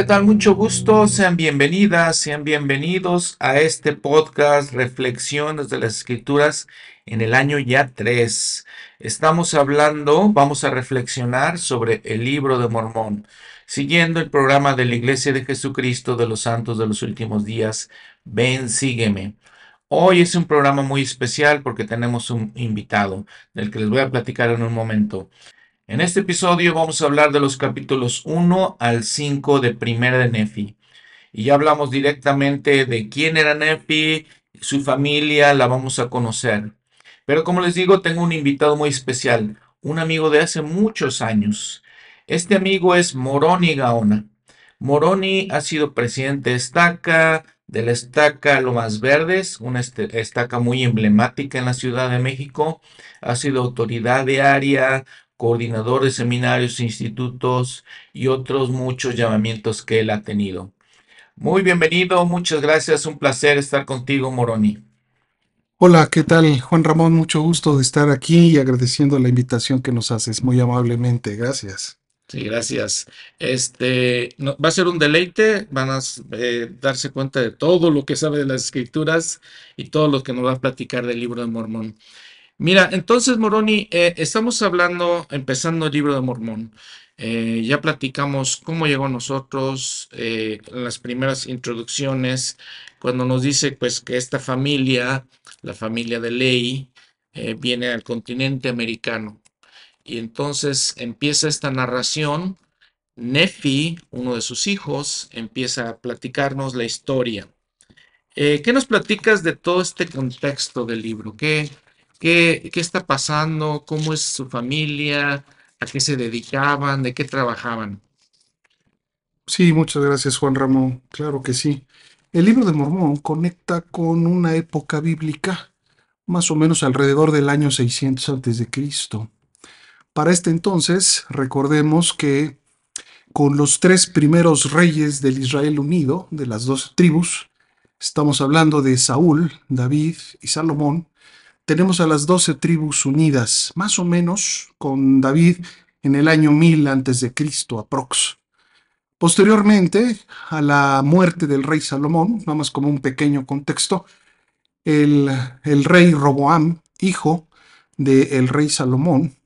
¿qué tal? Mucho gusto. Sean bienvenidas, sean bienvenidos a este podcast Reflexiones de las Escrituras en el año ya 3. Estamos hablando, vamos a reflexionar sobre el libro de Mormón, siguiendo el programa de la Iglesia de Jesucristo de los Santos de los Últimos Días. Ven, sígueme. Hoy es un programa muy especial porque tenemos un invitado del que les voy a platicar en un momento. En este episodio vamos a hablar de los capítulos 1 al 5 de Primera de Nefi. Y ya hablamos directamente de quién era Nefi, su familia, la vamos a conocer. Pero como les digo, tengo un invitado muy especial, un amigo de hace muchos años. Este amigo es Moroni Gaona. Moroni ha sido presidente de Estaca, de la Estaca Lomas Verdes, una este, estaca muy emblemática en la Ciudad de México. Ha sido autoridad de área, coordinador de seminarios, institutos y otros muchos llamamientos que él ha tenido. Muy bienvenido, muchas gracias, un placer estar contigo, Moroni. Hola, ¿qué tal, Juan Ramón? Mucho gusto de estar aquí y agradeciendo la invitación que nos haces muy amablemente. Gracias. Sí, gracias. Este va a ser un deleite, van a eh, darse cuenta de todo lo que sabe de las escrituras y todo lo que nos va a platicar del libro de Mormón. Mira, entonces, Moroni, eh, estamos hablando, empezando el libro de Mormón. Eh, ya platicamos cómo llegó a nosotros, eh, las primeras introducciones, cuando nos dice pues que esta familia, la familia de Ley, viene al continente americano. Y entonces empieza esta narración. Nefi, uno de sus hijos, empieza a platicarnos la historia. ¿Qué nos platicas de todo este contexto del libro? ¿Qué, ¿Qué, está pasando? ¿Cómo es su familia? ¿A qué se dedicaban? ¿De qué trabajaban? Sí, muchas gracias Juan Ramón. Claro que sí. El libro de Mormón conecta con una época bíblica, más o menos alrededor del año 600 a.C. Para este entonces, recordemos que con los tres primeros reyes del Israel unido, de las dos tribus, estamos hablando de Saúl, David y Salomón, tenemos a las doce tribus unidas, más o menos con David en el año 1000 a.C., aprox. Posteriormente, a la muerte del rey Salomón, nada más como un pequeño contexto, el, el rey Roboam, hijo del rey Salomón,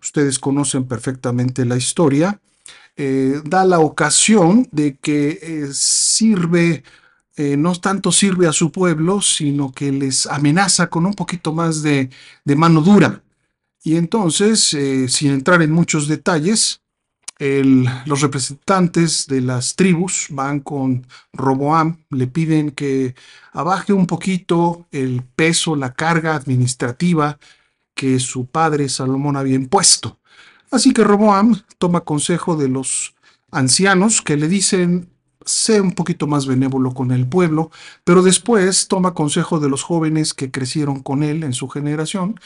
ustedes conocen perfectamente la historia, eh, da la ocasión de que eh, sirve eh, no tanto sirve a su pueblo, sino que les amenaza con un poquito más de, mano dura. Y entonces, eh, sin entrar en muchos detalles, los representantes de las tribus van con Roboam, le piden que abaje un poquito el peso, la carga administrativa que su padre Salomón había impuesto. Así que Roboam toma consejo de los ancianos que le dicen, sé un poquito más benévolo con el pueblo, pero después toma consejo de los jóvenes que crecieron con él en su generación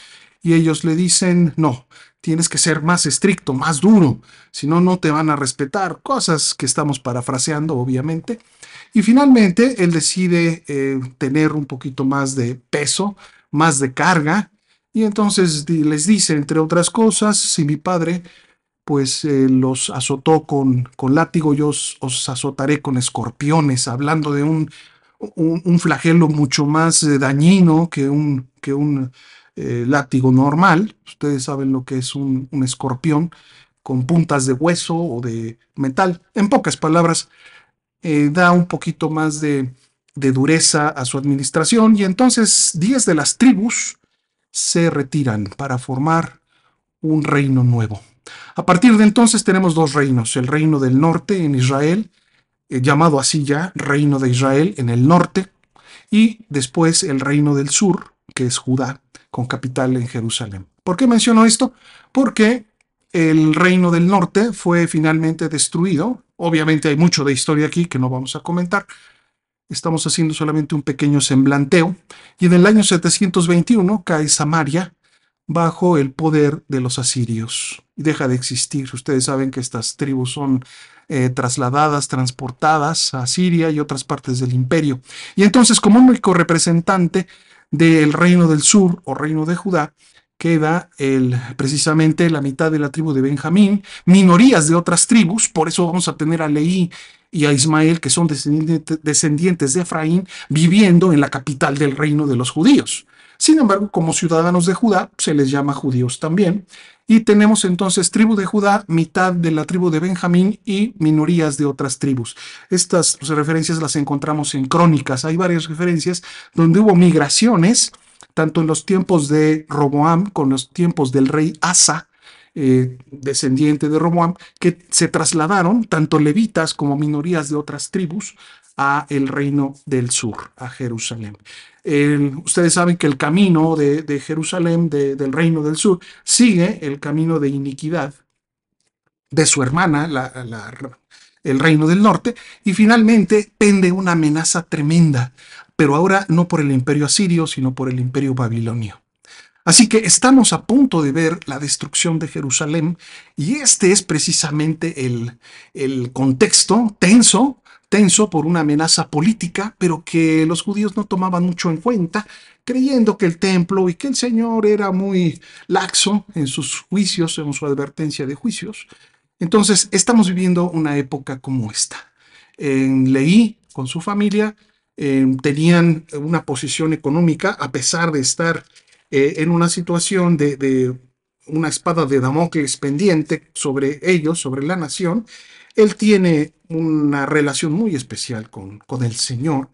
y ellos le dicen, no, tienes que ser más estricto, más duro, si no, no te van a respetar, cosas que estamos parafraseando, obviamente. Y finalmente él decide eh, tener un poquito más de peso, más de carga, y entonces les dice, entre otras cosas, si mi padre pues eh, los azotó con, con látigo, yo os, azotaré con escorpiones, hablando de un, un, flagelo mucho más eh, dañino que un, que un eh, látigo normal. Ustedes saben lo que es un, un, escorpión con puntas de hueso o de metal. En pocas palabras, da un poquito más de, de dureza a su administración y entonces 10 de las tribus se retiran para formar un reino nuevo. A partir de entonces tenemos dos reinos, el reino del norte en Israel, eh, llamado así ya, reino de Israel en el norte, y después el reino del sur, que es Judá, con capital en Jerusalén. ¿Por qué menciono esto? Porque el reino del norte fue finalmente destruido. Obviamente hay mucho de historia aquí que no vamos a comentar. Estamos haciendo solamente un pequeño semblanteo. Y en el año 721 cae Samaria bajo el poder de los asirios. Deja de existir. Ustedes saben que estas tribus son eh, trasladadas, transportadas a Siria y otras partes del imperio. Y entonces, como único representante del reino del sur o reino de Judá, queda el, precisamente la mitad de la tribu de Benjamín, minorías de otras tribus, por eso vamos a tener a Leí y a Ismael, que son descendientes de Efraín, viviendo en la capital del reino de los judíos. Sin embargo, como ciudadanos de Judá, se les llama judíos también. Y tenemos entonces tribu de Judá, mitad de la tribu de Benjamín y minorías de otras tribus. Estas referencias las encontramos en crónicas. Hay varias referencias donde hubo migraciones, tanto en los tiempos de Roboam con los tiempos del rey Asa, eh, descendiente de Roboam, que se trasladaron, tanto levitas como minorías de otras tribus, a el reino del sur, a Jerusalén. Ustedes saben que el camino de, Jerusalén, del reino del sur, sigue el camino de iniquidad de su hermana, el reino del norte, y finalmente pende una amenaza tremenda, pero ahora no por el imperio asirio, sino por el imperio babilonio. Así que estamos a punto de ver la destrucción de Jerusalén y este es precisamente el, el contexto tenso tenso por una amenaza política, pero que los judíos no tomaban mucho en cuenta, creyendo que el templo y que el Señor era muy laxo en sus juicios, en su advertencia de juicios. Entonces, estamos viviendo una época como esta. En Leí, con su familia, tenían una posición económica, a pesar de estar eh, en una situación de una espada de Damocles pendiente sobre ellos, sobre la nación, él tiene una relación muy especial con, con el Señor.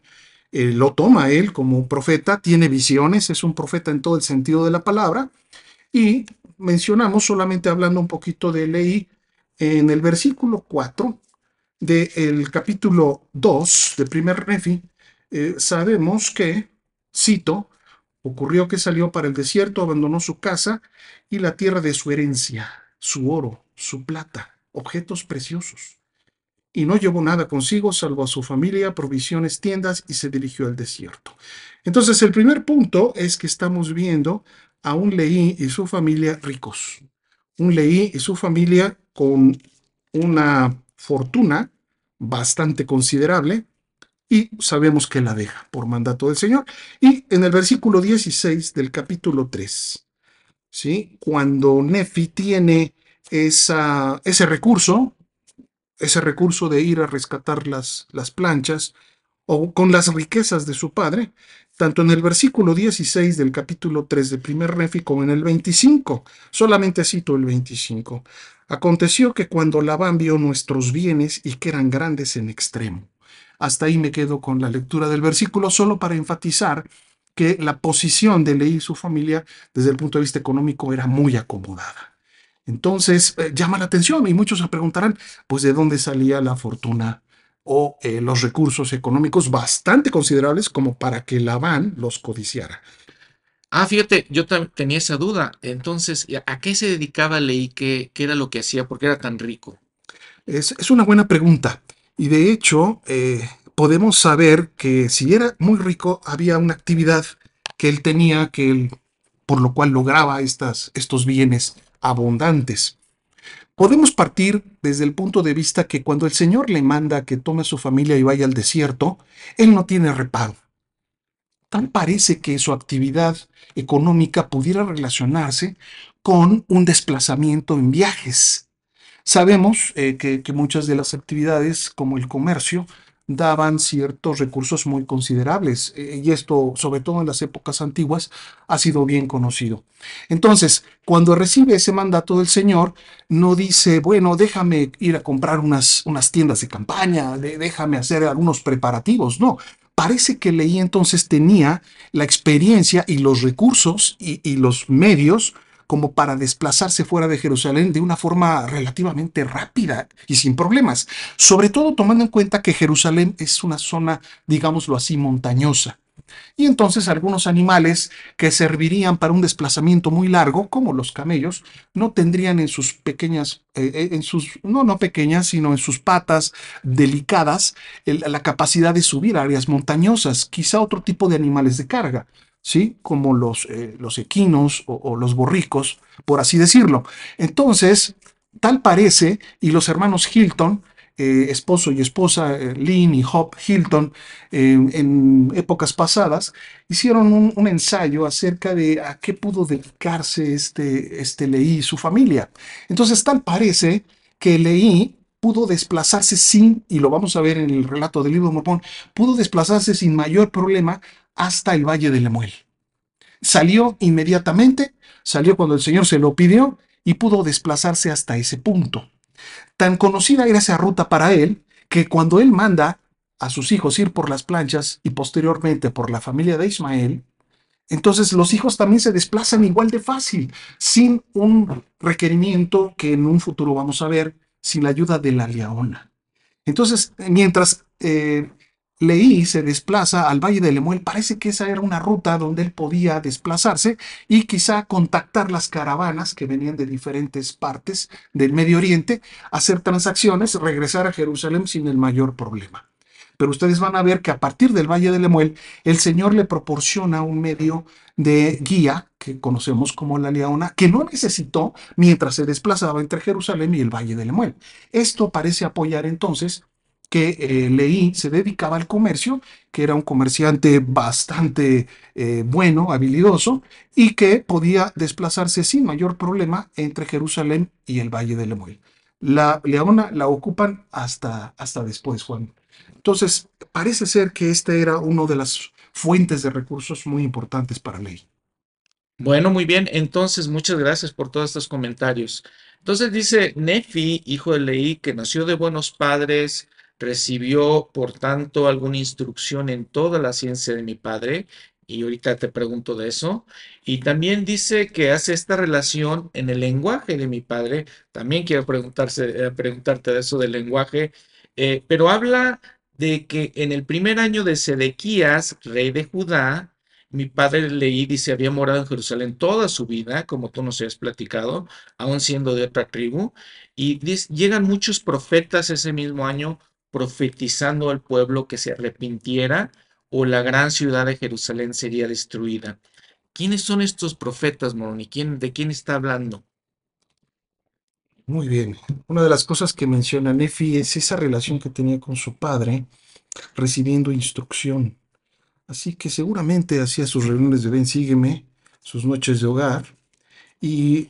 lo toma él como profeta, tiene visiones, es un profeta en todo el sentido de la palabra. Y mencionamos, solamente hablando un poquito de Leí, en el versículo 4 del capítulo 2 de primer Nefi, eh, sabemos que, cito, ocurrió que salió para el desierto, abandonó su casa y la tierra de su herencia, su oro, su plata, objetos preciosos. Y no llevó nada consigo, salvo a su familia, provisiones, tiendas, y se dirigió al desierto. Entonces, el primer punto es que estamos viendo a un Leí y su familia ricos. Un Leí y su familia con una fortuna bastante considerable, y sabemos que la deja por mandato del Señor. Y en el versículo 16 del capítulo 3, ¿sí? cuando Nefi tiene esa, ese recurso, ese recurso de ir a rescatar las, las planchas, o con las riquezas de su padre, tanto en el versículo 16 del capítulo 3 de primer Nefi como en el 25. Solamente cito el 25. Aconteció que cuando Labán vio nuestros bienes y que eran grandes en extremo. Hasta ahí me quedo con la lectura del versículo, solo para enfatizar que la posición de Leí y su familia desde el punto de vista económico era muy acomodada. Entonces, eh, llama la atención y muchos se preguntarán, pues, ¿de dónde salía la fortuna o eh, los recursos económicos bastante considerables como para que Labán los codiciara? Ah, fíjate, yo tenía esa duda. Entonces, ¿a qué se dedicaba Leí? ¿Qué, qué era lo que hacía? ¿Por qué era tan rico? Es, una buena pregunta. Y de hecho, eh, podemos saber que si era muy rico, había una actividad que él tenía, que él, por lo cual lograba estas, estos bienes abundantes. Podemos partir desde el punto de vista que cuando el Señor le manda que tome a su familia y vaya al desierto, Él no tiene reparo. Tal parece que su actividad económica pudiera relacionarse con un desplazamiento en viajes. Sabemos eh, que, que muchas de las actividades, como el comercio, daban ciertos recursos muy considerables eh, y esto, sobre todo en las épocas antiguas, ha sido bien conocido. Entonces, cuando recibe ese mandato del Señor, no dice, bueno, déjame ir a comprar unas, unas tiendas de campaña, déjame hacer algunos preparativos, no. Parece que Leí entonces tenía la experiencia y los recursos y los medios como para desplazarse fuera de Jerusalén de una forma relativamente rápida y sin problemas, sobre todo tomando en cuenta que Jerusalén es una zona, digámoslo así, montañosa. Y entonces algunos animales que servirían para un desplazamiento muy largo, como los camellos, no tendrían en sus pequeñas, eh, eh, en sus, no, no pequeñas, sino en sus patas delicadas, la capacidad de subir áreas montañosas, quizá otro tipo de animales de carga. ¿Sí? Como los, eh, los equinos o, los borricos, por así decirlo. Entonces, tal parece, y los hermanos Hilton, eh, esposo y esposa, eh, Lynn y Hop Hilton, en épocas pasadas, hicieron un, ensayo acerca de a qué pudo dedicarse este, este Leí y su familia. Entonces, tal parece que Leí pudo desplazarse sin, y lo vamos a ver en el relato del libro de Mormón, pudo desplazarse sin mayor problema hasta el Valle de Lemuel. Salió inmediatamente, salió cuando el Señor se lo pidió y pudo desplazarse hasta ese punto. Tan conocida era esa ruta para él que cuando él manda a sus hijos ir por las planchas y posteriormente por la familia de Ismael, entonces los hijos también se desplazan igual de fácil, sin un requerimiento que en un futuro vamos a ver, sin la ayuda de la leona. Entonces, mientras eh, Leí se desplaza al Valle de Lemuel, parece que esa era una ruta donde él podía desplazarse y quizá contactar las caravanas que venían de diferentes partes del Medio Oriente, hacer transacciones, regresar a Jerusalén sin el mayor problema. Pero ustedes van a ver que a partir del Valle de Lemuel, el Señor le proporciona un medio de guía, que conocemos como la Leona, que no necesitó mientras se desplazaba entre Jerusalén y el Valle de Lemuel. Esto parece apoyar entonces que eh, leí se dedicaba al comercio, que era un comerciante bastante eh, bueno, habilidoso, y que podía desplazarse sin mayor problema entre Jerusalén y el Valle de Lemuel. La Leona la ocupan hasta, hasta después, Juan. Entonces, parece ser que esta era una de las fuentes de recursos muy importantes para Ley. Bueno, muy bien. Entonces, muchas gracias por todos estos comentarios. Entonces dice Nefi, hijo de Leí, que nació de buenos padres, recibió, por tanto, alguna instrucción en toda la ciencia de mi padre, y ahorita te pregunto de eso. Y también dice que hace esta relación en el lenguaje de mi padre. También quiero eh, preguntarte de eso del lenguaje, eh, pero habla de que en el primer año de Sedequías, rey de Judá, mi padre leí, dice, había morado en Jerusalén toda su vida, como tú nos has platicado, aún siendo de otra tribu, y llegan muchos profetas ese mismo año profetizando al pueblo que se arrepintiera o la gran ciudad de Jerusalén sería destruida. ¿Quiénes son estos profetas, Moroni? ¿Quién, ¿De quién está hablando? Muy bien. Una de las cosas que menciona Nefi es esa relación que tenía con su padre, recibiendo instrucción. Así que seguramente hacía sus reuniones de ven, sígueme, sus noches de hogar, y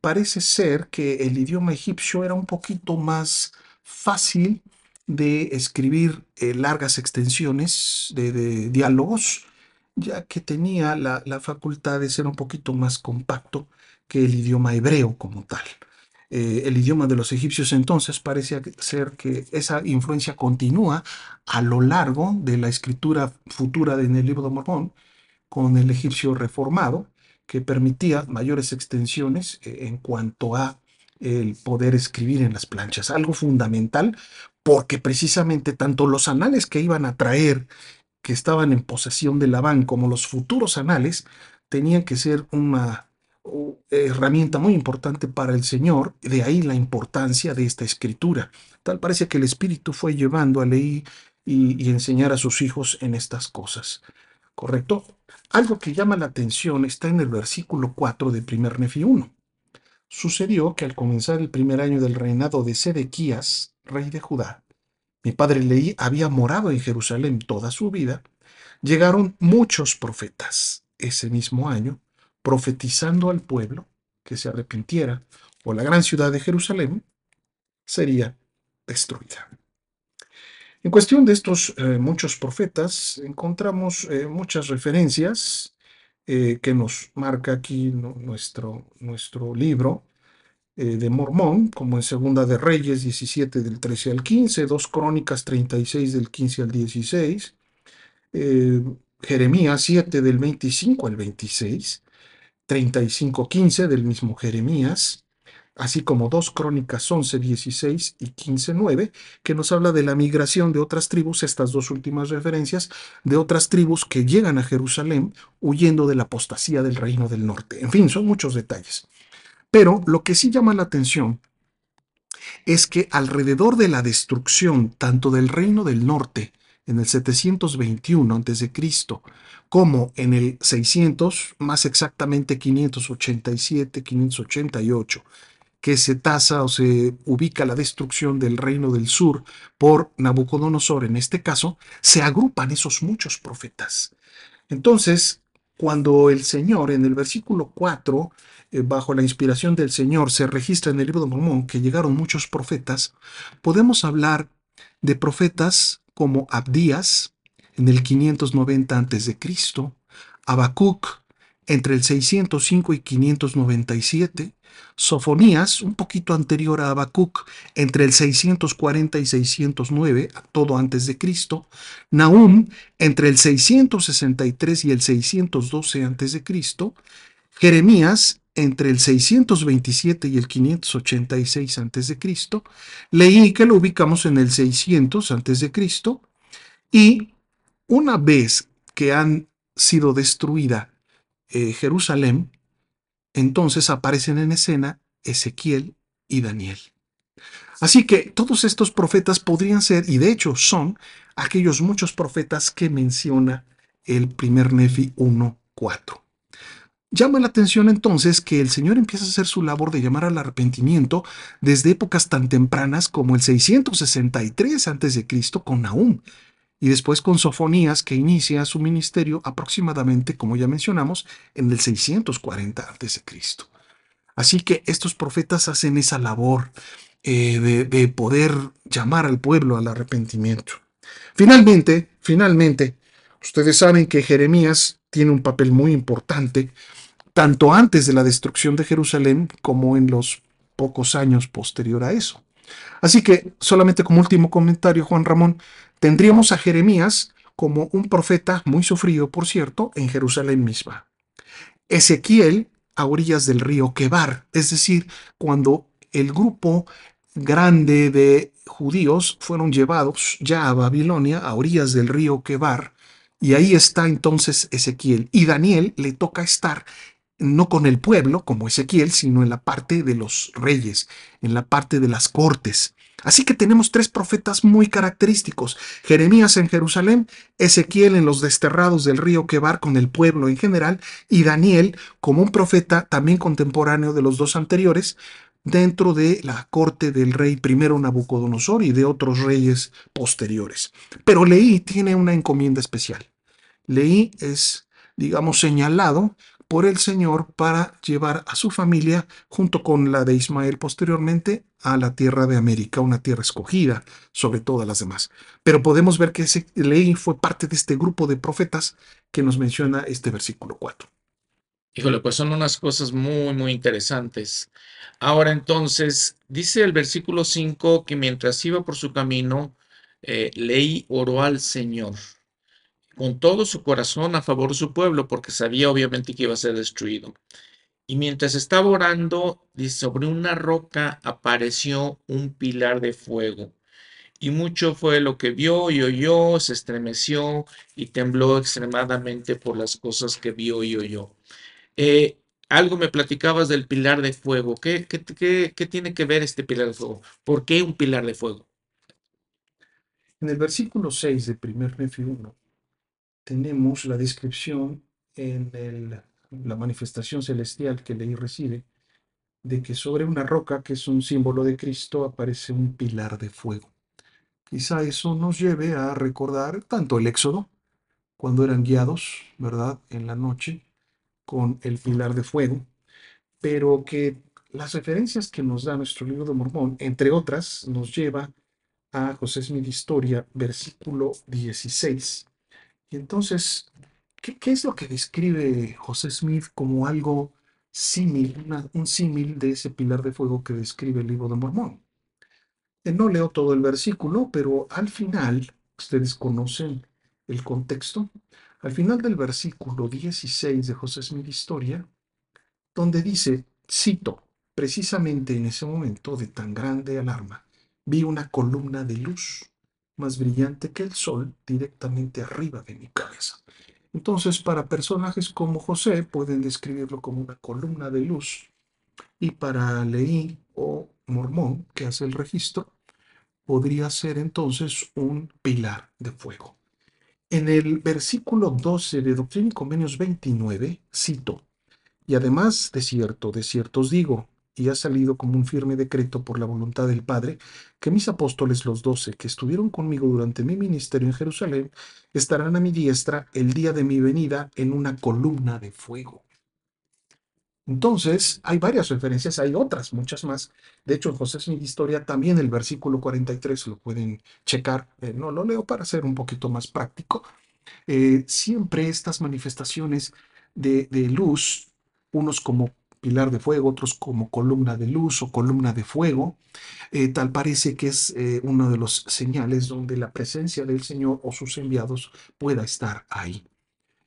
parece ser que el idioma egipcio era un poquito más fácil de escribir eh, largas extensiones de, diálogos, ya que tenía la, facultad de ser un poquito más compacto que el idioma hebreo como tal. Eh, el idioma de los egipcios entonces parece ser que esa influencia continúa a lo largo de la escritura futura en el libro de Mormón con el egipcio reformado, que permitía mayores extensiones eh, en cuanto a el poder escribir en las planchas, algo fundamental porque precisamente tanto los anales que iban a traer, que estaban en posesión de Labán, como los futuros anales, tenían que ser una herramienta muy importante para el Señor, de ahí la importancia de esta escritura. Tal parece que el Espíritu fue llevando a leer y, enseñar a sus hijos en estas cosas. ¿Correcto? Algo que llama la atención está en el versículo 4 de 1 Nefi 1. Sucedió que al comenzar el primer año del reinado de Sedequías, rey de Judá, mi padre Leí había morado en Jerusalén toda su vida, llegaron muchos profetas ese mismo año, profetizando al pueblo que se arrepintiera o la gran ciudad de Jerusalén sería destruida. En cuestión de estos eh, muchos profetas, encontramos eh, muchas referencias eh, que nos marca aquí nuestro, nuestro libro eh, de Mormón, como en Segunda de Reyes 17 del 13 al 15, dos Crónicas 36 del 15 al 16, eh, Jeremías 7 del 25 al 26, 35 15 del mismo Jeremías, así como dos Crónicas 11, 16 y 15, 9, que nos habla de la migración de otras tribus, estas dos últimas referencias, de otras tribus que llegan a Jerusalén huyendo de la apostasía del reino del norte. En fin, son muchos detalles. Pero lo que sí llama la atención es que alrededor de la destrucción tanto del reino del norte en el 721 a.C., como en el 600, más exactamente 587, 588, que se tasa o se ubica la destrucción del reino del sur por Nabucodonosor en este caso, se agrupan esos muchos profetas. Entonces, cuando el Señor, en el versículo 4, eh, bajo la inspiración del Señor, se registra en el libro de Mormón que llegaron muchos profetas, podemos hablar de profetas como Abdías en el 590 a.C., Habacuc entre el 605 y 597, Sofonías, un poquito anterior a Habacuc, entre el 640 y 609, todo antes de Cristo, Nahum, entre el 663 y el 612 antes de Cristo, Jeremías, entre el 627 y el 586 a.C., leí que lo ubicamos en el 600 a.C., y una vez que han sido destruida eh, Jerusalén, entonces aparecen en escena Ezequiel y Daniel. Así que todos estos profetas podrían ser, y de hecho son, aquellos muchos profetas que menciona el primer Nefi 1.4. Llama la atención entonces que el Señor empieza a hacer su labor de llamar al arrepentimiento desde épocas tan tempranas como el 663 a.C. con Nahum, y después con Sofonías, que inicia su ministerio aproximadamente, como ya mencionamos, en el 640 a.C. Así que estos profetas hacen esa labor eh, de, de poder llamar al pueblo al arrepentimiento. Finalmente, finalmente, ustedes saben que Jeremías tiene un papel muy importante tanto antes de la destrucción de Jerusalén como en los pocos años posterior a eso. Así que, solamente como último comentario, Juan Ramón, tendríamos a Jeremías como un profeta muy sufrido, por cierto, en Jerusalén misma. Ezequiel a orillas del río Quebar, es decir, cuando el grupo grande de judíos fueron llevados ya a Babilonia, a orillas del río Quebar, y ahí está entonces Ezequiel. Y Daniel le toca estar no con el pueblo, como Ezequiel, sino en la parte de los reyes, en la parte de las cortes. Así que tenemos tres profetas muy característicos. Jeremías en Jerusalén, Ezequiel en los desterrados del río Quebar con el pueblo en general, y Daniel como un profeta también contemporáneo de los dos anteriores, dentro de la corte del rey primero Nabucodonosor y de otros reyes posteriores. Pero Leí tiene una encomienda especial. Leí es, digamos, señalado por el Señor para llevar a su familia, junto con la de Ismael posteriormente, a la tierra de América, una tierra escogida sobre todas las demás. Pero podemos ver que ese ley fue parte de este grupo de profetas que nos menciona este versículo 4. Híjole, pues son unas cosas muy, muy interesantes. Ahora entonces, dice el versículo 5 que mientras iba por su camino, eh, Leí oró al Señor con todo su corazón a favor de su pueblo, porque sabía obviamente que iba a ser destruido. Y mientras estaba orando, sobre una roca apareció un pilar de fuego. Y mucho fue lo que vio y oyó, se estremeció y tembló extremadamente por las cosas que vio y oyó. Eh, algo me platicabas del pilar de fuego. ¿Qué, qué, qué, tiene que ver este pilar de fuego? ¿Por qué un pilar de fuego? En el versículo 6 de 1 Nefi 1 tenemos la descripción en la manifestación celestial que leí recibe, de que sobre una roca, que es un símbolo de Cristo, aparece un pilar de fuego. Quizá eso nos lleve a recordar tanto el Éxodo, cuando eran guiados, ¿verdad?, en la noche, con el pilar de fuego, pero que las referencias que nos da nuestro libro de Mormón, entre otras, nos lleva a José Smith Historia, versículo 16, y entonces, ¿qué, es lo que describe José Smith como algo símil, un símil de ese pilar de fuego que describe el libro de Mormón? Eh, no leo todo el versículo, pero al final, ustedes conocen el contexto, al final del versículo 16 de José Smith Historia, donde dice, cito, precisamente en ese momento de tan grande alarma, vi una columna de luz más brillante que el sol directamente arriba de mi cabeza. Entonces, para personajes como José pueden describirlo como una columna de luz y para Leí o Mormón, que hace el registro, podría ser entonces un pilar de fuego. En el versículo 12 de Doctrina y Convenios 29, cito, y además de cierto, de cierto os digo, y ha salido como un firme decreto por la voluntad del Padre que mis apóstoles los doce que estuvieron conmigo durante mi ministerio en Jerusalén estarán a mi diestra el día de mi venida en una columna de fuego. Entonces, hay varias referencias, hay otras, muchas más. De hecho, en José Smith Historia también el versículo 43 lo pueden checar. Eh, no lo leo para ser un poquito más práctico. Eh, siempre estas manifestaciones de, de luz, unos como pilar de fuego, otros como columna de luz o columna de fuego, eh, tal parece que es eh, uno de los señales donde la presencia del Señor o sus enviados pueda estar ahí.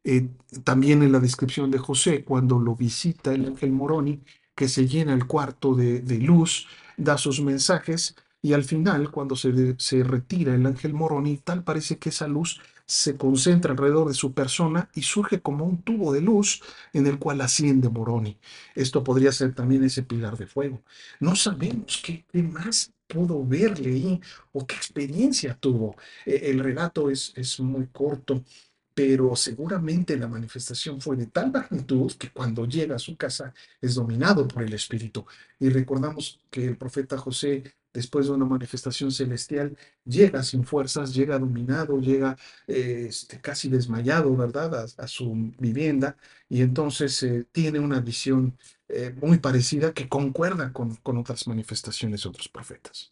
Eh, también en la descripción de José, cuando lo visita el ángel Moroni, que se llena el cuarto de, de luz, da sus mensajes y al final, cuando se, se retira el ángel Moroni, tal parece que esa luz se concentra alrededor de su persona y surge como un tubo de luz en el cual asciende Moroni. Esto podría ser también ese pilar de fuego. No sabemos qué, más pudo verle ahí o qué experiencia tuvo. Eh, el relato es, es muy corto pero seguramente la manifestación fue de tal magnitud que cuando llega a su casa es dominado por el Espíritu. Y recordamos que el profeta José, después de una manifestación celestial, llega sin fuerzas, llega dominado, llega eh, este, casi desmayado, ¿verdad?, a, su vivienda, y entonces eh, tiene una visión eh, muy parecida que concuerda con, con otras manifestaciones de otros profetas.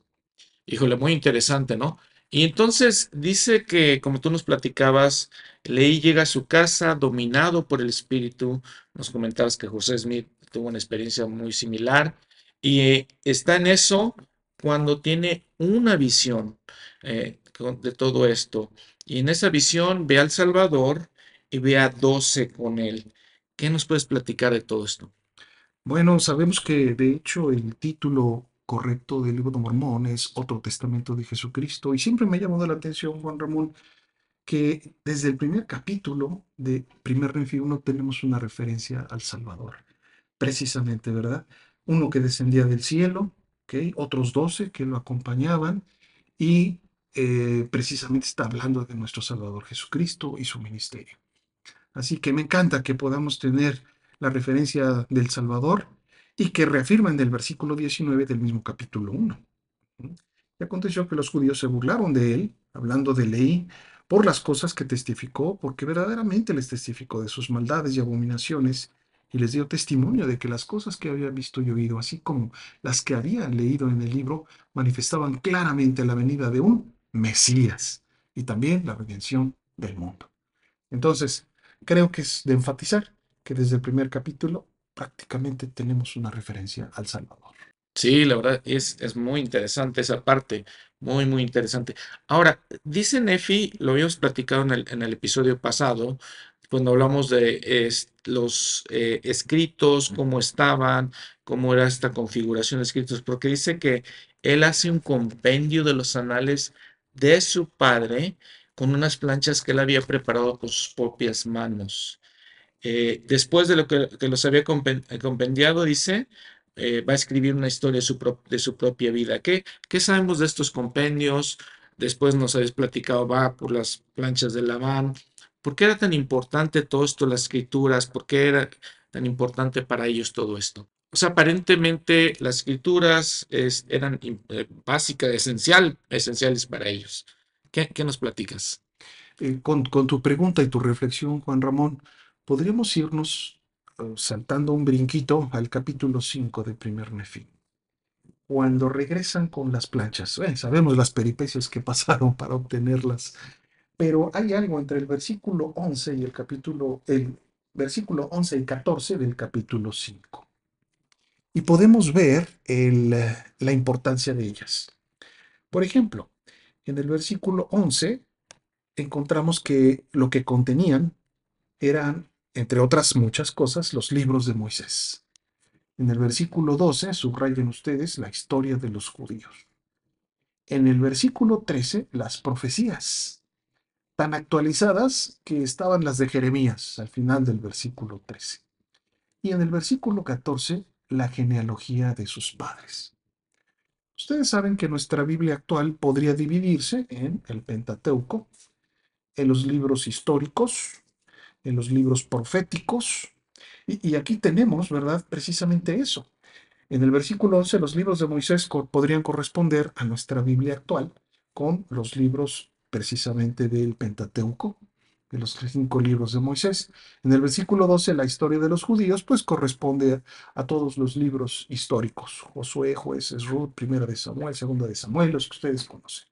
Híjole, muy interesante, ¿no? Y entonces dice que, como tú nos platicabas, Leí llega a su casa dominado por el espíritu. Nos comentabas que José Smith tuvo una experiencia muy similar y está en eso cuando tiene una visión eh, de todo esto. Y en esa visión ve al Salvador y ve a doce con él. ¿Qué nos puedes platicar de todo esto? Bueno, sabemos que de hecho el título correcto del libro de Mormón es Otro Testamento de Jesucristo y siempre me ha llamado la atención, Juan Ramón, que desde el primer capítulo de Primer Nefi 1 tenemos una referencia al Salvador, precisamente, ¿verdad? Uno que descendía del cielo, Otros doce que lo acompañaban y eh, precisamente está hablando de nuestro Salvador Jesucristo y su ministerio. Así que me encanta que podamos tener la referencia del Salvador y que reafirman del versículo 19 del mismo capítulo 1. Y aconteció que los judíos se burlaron de él, hablando de ley, por las cosas que testificó, porque verdaderamente les testificó de sus maldades y abominaciones, y les dio testimonio de que las cosas que había visto y oído, así como las que habían leído en el libro, manifestaban claramente la venida de un Mesías y también la redención del mundo. Entonces, creo que es de enfatizar que desde el primer capítulo prácticamente tenemos una referencia al Salvador. Sí, la verdad es, es muy interesante esa parte, muy, muy interesante. Ahora, dice Nefi, lo habíamos platicado en el, en el episodio pasado, cuando hablamos de los eh, escritos, cómo estaban, cómo era esta configuración de escritos, porque dice que él hace un compendio de los anales de su padre con unas planchas que él había preparado con sus propias manos. Eh, después de lo que, que los había eh, compendiado, dice, eh, va a escribir una historia de su, pro- de su propia vida. ¿Qué, qué sabemos de estos compendios? Después nos habéis platicado, va por las planchas de Labán. ¿Por qué era tan importante todo esto, las escrituras? ¿Por qué era tan importante para ellos todo esto? O sea, aparentemente las escrituras es- eran eh, básicas, esencial, esenciales para ellos. ¿Qué, qué nos platicas? Eh, con, tu pregunta y tu reflexión, Juan Ramón, podríamos irnos eh, saltando un brinquito al capítulo 5 de Primer Nefi. Cuando regresan con las planchas, sabemos las peripecias que pasaron para obtenerlas, pero hay algo entre el versículo 11 y el capítulo, el versículo 11 y 14 del capítulo 5. Y podemos ver la importancia de ellas. Por ejemplo, en el versículo 11 encontramos que lo que contenían eran, entre otras muchas cosas, los libros de Moisés. En el versículo 12, subrayen ustedes la historia de los judíos. En el versículo 13, las profecías, tan actualizadas que estaban las de Jeremías al final del versículo 13. Y en el versículo 14, la genealogía de sus padres. Ustedes saben que nuestra Biblia actual podría dividirse en el Pentateuco, en los libros históricos, en los libros proféticos, y, aquí tenemos, ¿verdad? Precisamente eso. En el versículo 11, los libros de Moisés podrían corresponder a nuestra Biblia actual con los libros precisamente del Pentateuco, de los cinco libros de Moisés. En el versículo 12, la historia de los judíos, pues corresponde a, todos los libros históricos, Josué, Jueces, Ruth, Primera de Samuel, Segunda de Samuel, los que ustedes conocen.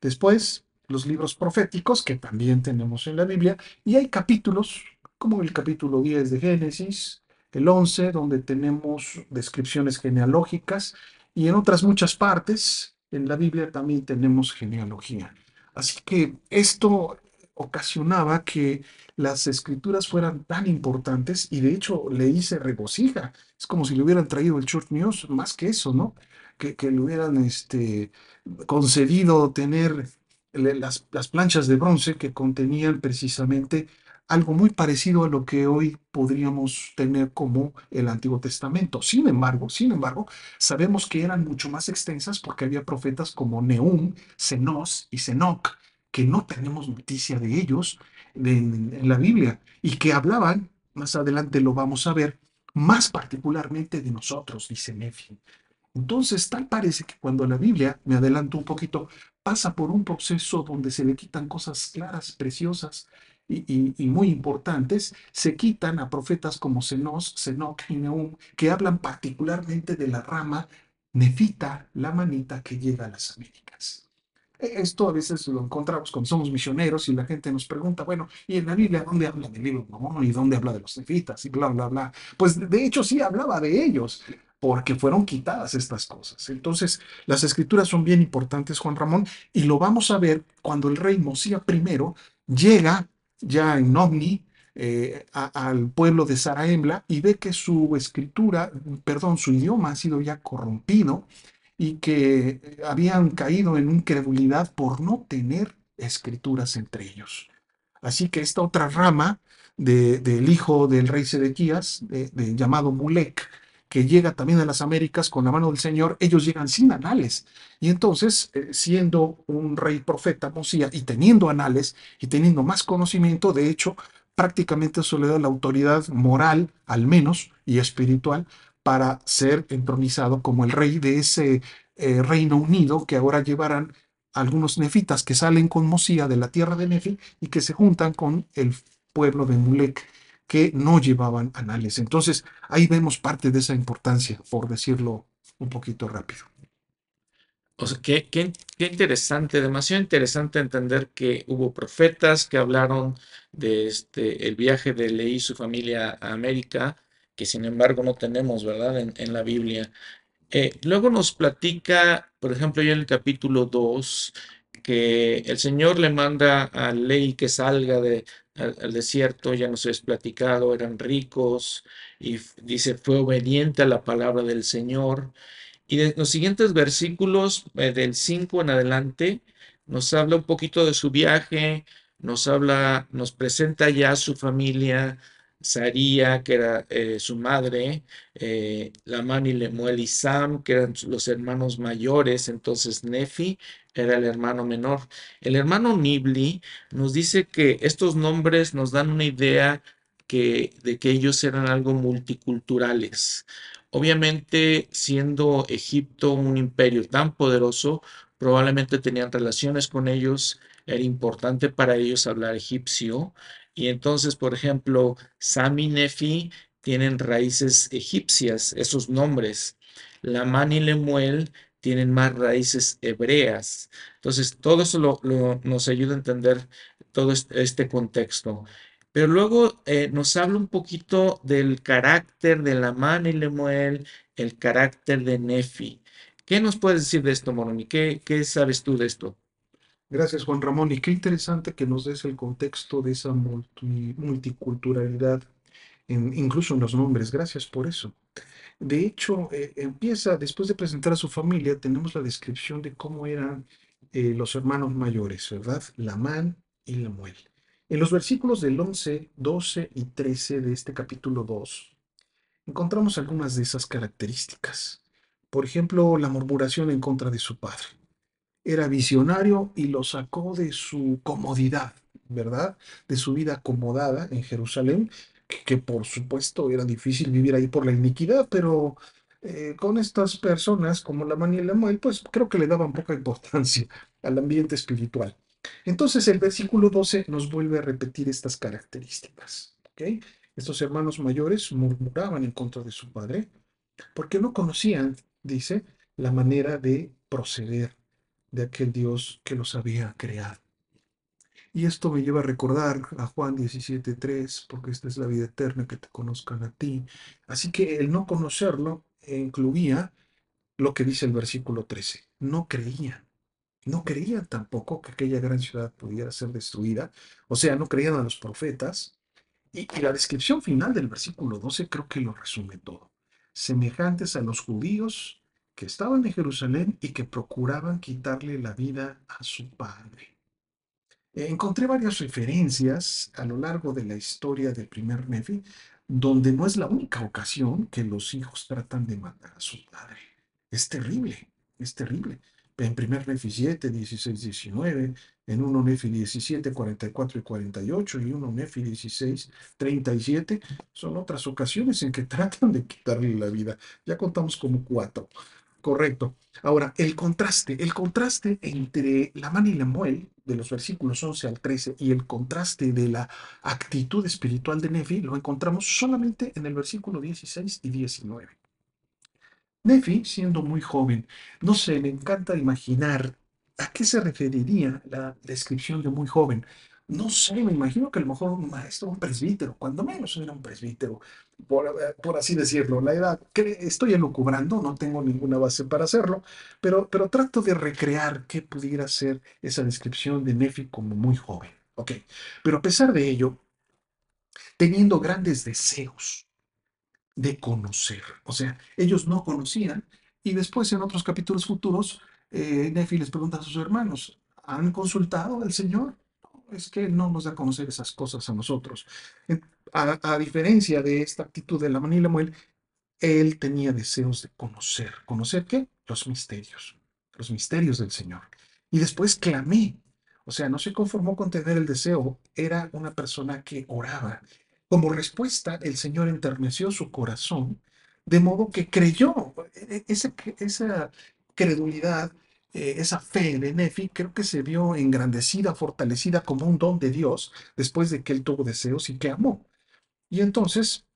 Después, los libros proféticos, que también tenemos en la Biblia, y hay capítulos, como el capítulo 10 de Génesis, el 11, donde tenemos descripciones genealógicas, y en otras muchas partes, en la Biblia también tenemos genealogía. Así que esto ocasionaba que las escrituras fueran tan importantes y de hecho le hice regocija. Es como si le hubieran traído el Church News, más que eso, ¿no? Que, que le hubieran este, concedido tener las, las planchas de bronce que contenían precisamente algo muy parecido a lo que hoy podríamos tener como el Antiguo Testamento. Sin embargo, sin embargo, sabemos que eran mucho más extensas porque había profetas como Neum, Senos y Senoc, que no tenemos noticia de ellos en, en la Biblia y que hablaban, más adelante lo vamos a ver, más particularmente de nosotros, dice Nefi. Entonces, tal parece que cuando la Biblia, me adelanto un poquito, pasa por un proceso donde se le quitan cosas claras, preciosas y, muy importantes, se quitan a profetas como Senos, Senoc y Neum, que hablan particularmente de la rama nefita, la manita que llega a las Américas. E, esto a veces lo encontramos cuando somos misioneros y la gente nos pregunta, bueno, ¿y en la Biblia dónde habla del libro de y dónde habla de los nefitas y bla, bla, bla? Pues de hecho sí hablaba de ellos, porque fueron quitadas estas cosas. Entonces, las escrituras son bien importantes, Juan Ramón, y lo vamos a ver cuando el rey Mosía I llega ya en Omni eh, al pueblo de Saraembla y ve que su escritura, perdón, su idioma ha sido ya corrompido y que habían caído en incredulidad por no tener escrituras entre ellos. Así que esta otra rama del hijo del rey Sedequías, de, llamado Mulek, que llega también a las Américas con la mano del Señor, ellos llegan sin anales. Y entonces, eh, siendo un rey profeta, Mosía, y teniendo anales y teniendo más conocimiento, de hecho, prácticamente eso le da la autoridad moral, al menos, y espiritual, para ser entronizado como el rey de ese eh, Reino Unido que ahora llevarán algunos nefitas que salen con Mosía de la tierra de Nefi y que se juntan con el pueblo de Mulek que no llevaban anales. Entonces, ahí vemos parte de esa importancia, por decirlo un poquito rápido. O sea, qué, qué, interesante, demasiado interesante entender que hubo profetas que hablaron de este, el viaje de Leí y su familia a América, que sin embargo no tenemos, ¿verdad?, en, en la Biblia. Eh, luego nos platica, por ejemplo, ya en el capítulo 2, que el Señor le manda a Ley que salga de, al, desierto, ya nos habéis platicado, eran ricos y dice, fue obediente a la palabra del Señor. Y de los siguientes versículos, eh, del 5 en adelante, nos habla un poquito de su viaje, nos habla, nos presenta ya su familia, Saría, que era eh, su madre, eh, Lamán y Lemuel y Sam, que eran los hermanos mayores, entonces Nefi era el hermano menor. El hermano Nibli nos dice que estos nombres nos dan una idea de que ellos eran algo multiculturales. Obviamente, siendo Egipto un imperio tan poderoso, probablemente tenían relaciones con ellos, era importante para ellos hablar egipcio. Y entonces, por ejemplo, Sam y Nefi tienen raíces egipcias, esos nombres. Lamán y Lemuel tienen más raíces hebreas. Entonces, todo eso nos ayuda a entender todo este, contexto. Pero luego eh, nos habla un poquito del carácter de Lamán y Lemuel, el carácter de Nefi. ¿Qué nos puedes decir de esto, Moroni? ¿Qué, ¿Qué sabes tú de esto? Gracias, Juan Ramón. Y qué interesante que nos des el contexto de esa multiculturalidad, incluso en los nombres. Gracias por eso. De hecho, eh, empieza, después de presentar a su familia, tenemos la descripción de cómo eran eh, los hermanos mayores, ¿verdad? Lamán y Lemuel. En los versículos del 11, 12 y 13 de este capítulo 2, encontramos algunas de esas características. Por ejemplo, la murmuración en contra de su padre. Era visionario y lo sacó de su comodidad, ¿verdad? De su vida acomodada en Jerusalén que por supuesto era difícil vivir ahí por la iniquidad, pero eh, con estas personas como la y Lemuel, pues creo que le daban poca importancia al ambiente espiritual. Entonces el versículo 12 nos vuelve a repetir estas características. ¿okay? Estos hermanos mayores murmuraban en contra de su padre porque no conocían, dice, la manera de proceder de aquel Dios que los había creado. Y esto me lleva a recordar a Juan 17.3, porque esta es la vida eterna, que te conozcan a ti. Así que el no conocerlo incluía lo que dice el versículo 13. No creían. No creían tampoco que aquella gran ciudad pudiera ser destruida. O sea, no creían a los profetas. Y, y la descripción final del versículo 12 creo que lo resume todo. Semejantes a los judíos que estaban en Jerusalén y que procuraban quitarle la vida a su padre. Encontré varias referencias a lo largo de la historia del primer Nefi, donde no es la única ocasión que los hijos tratan de matar a su padre. Es terrible, es terrible. En primer Nefi 7, 16, 19, en 1 Nefi 17, 44 y 48, y 1 Nefi 16, 37, son otras ocasiones en que tratan de quitarle la vida. Ya contamos como cuatro. Correcto. Ahora, el contraste, el contraste entre la mano y la muel, de los versículos 11 al 13, y el contraste de la actitud espiritual de Nefi, lo encontramos solamente en el versículo 16 y 19. Nefi, siendo muy joven, no sé, me encanta imaginar a qué se referiría la descripción de muy joven. No sé, me imagino que a lo mejor un maestro, un presbítero, cuando menos era un presbítero, por, eh, por así decirlo. La edad, que estoy elucubrando, no tengo ninguna base para hacerlo, pero, pero trato de recrear qué pudiera ser esa descripción de Nefi como muy joven. Ok, pero a pesar de ello, teniendo grandes deseos de conocer, o sea, ellos no conocían, y después en otros capítulos futuros, eh, Nefi les pregunta a sus hermanos, ¿han consultado al Señor? Es que no nos da a conocer esas cosas a nosotros. A, diferencia de esta actitud de la Manila Muel, él tenía deseos de conocer. ¿Conocer qué? Los misterios, los misterios del Señor. Y después clamé. O sea, no se conformó con tener el deseo, era una persona que oraba. Como respuesta, el Señor enterneció su corazón, de modo que creyó. E, e, esa, esa credulidad eh, esa fe de Nefi creo que se vio engrandecida, fortalecida como un don de Dios después de que él tuvo deseos y que amó. Y entonces,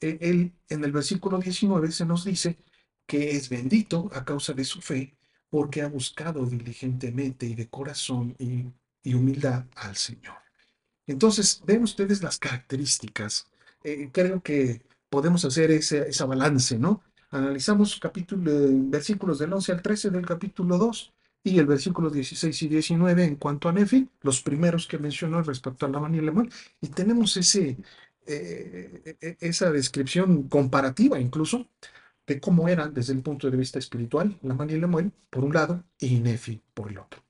eh, él en el versículo 19 se nos dice que es bendito a causa de su fe porque ha buscado diligentemente y de corazón y, humildad al Señor. Entonces, ven ustedes las características. Eh, creo que podemos hacer ese, esa balance, ¿no? Analizamos versículos del 11 al 13 del capítulo 2 y el versículo 16 y 19 en cuanto a Nefi, los primeros que mencionó respecto a la y Lemuel, y tenemos ese, eh, e, esa descripción comparativa incluso de cómo eran desde el punto de vista espiritual la y Lemuel por un lado y Nefi por el otro.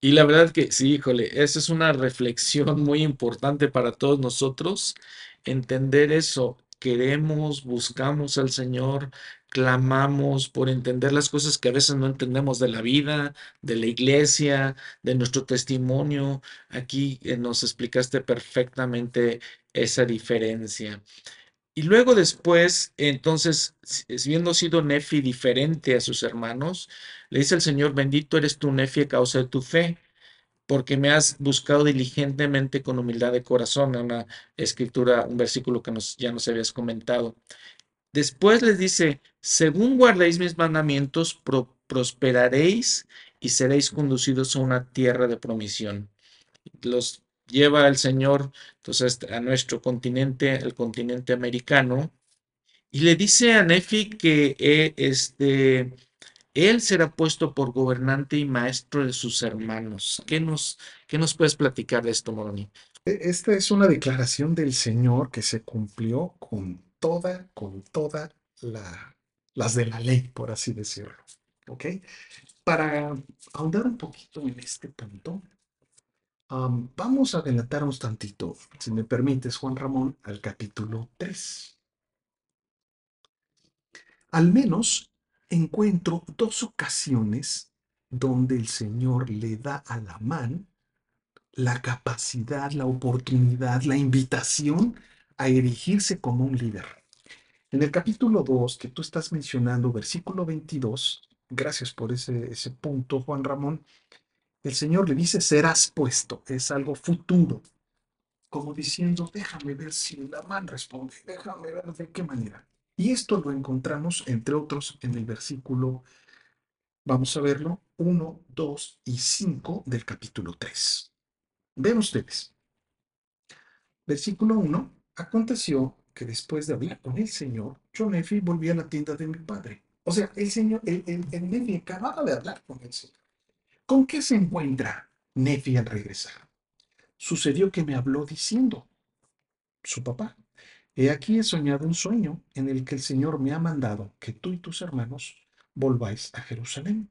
Y la verdad que sí, híjole, esa es una reflexión muy importante para todos nosotros, entender eso, queremos, buscamos al Señor, clamamos por entender las cosas que a veces no entendemos de la vida, de la iglesia, de nuestro testimonio. Aquí eh, nos explicaste perfectamente esa diferencia. Y luego después, entonces, habiendo sido Nefi diferente a sus hermanos, le dice el Señor, bendito eres tú, Nefi, a causa de tu fe porque me has buscado diligentemente con humildad de corazón, una escritura, un versículo que nos, ya nos habías comentado. Después les dice, según guardéis mis mandamientos, prosperaréis y seréis conducidos a una tierra de promisión. Los lleva el Señor entonces a nuestro continente, el continente americano, y le dice a Nefi que eh, este, él será puesto por gobernante y maestro de sus hermanos. ¿Qué nos, qué nos puedes platicar de esto, Moroni? E, esta es una declaración del Señor que se cumplió con toda, con toda la, las de la ley, por así decirlo. ¿Ok? Para ahondar un poquito en este punto, vamos a adelantarnos tantito, si me permites, Juan Ramón, al capítulo 3. Al menos encuentro dos ocasiones donde el Señor le da a la man la capacidad, la oportunidad, la invitación a erigirse como un líder. En el capítulo 2 que tú estás mencionando, versículo 22, gracias por ese, ese punto, Juan Ramón, el Señor le dice, serás puesto, es algo futuro, como diciendo, déjame ver si la man responde, déjame ver de qué manera. Y esto lo encontramos, entre otros, en el versículo, vamos a verlo, 1, 2 y 5 del capítulo 3. Ven ustedes. Versículo 1. Aconteció que después de hablar con el Señor, yo, Nefi, volví a la tienda de mi padre. O sea, el Señor, el, el, el Nefi acababa de hablar con el Señor. ¿Con qué se encuentra Nefi al regresar? Sucedió que me habló diciendo, su papá, he aquí he soñado un sueño en el que el Señor me ha mandado que tú y tus hermanos volváis a Jerusalén.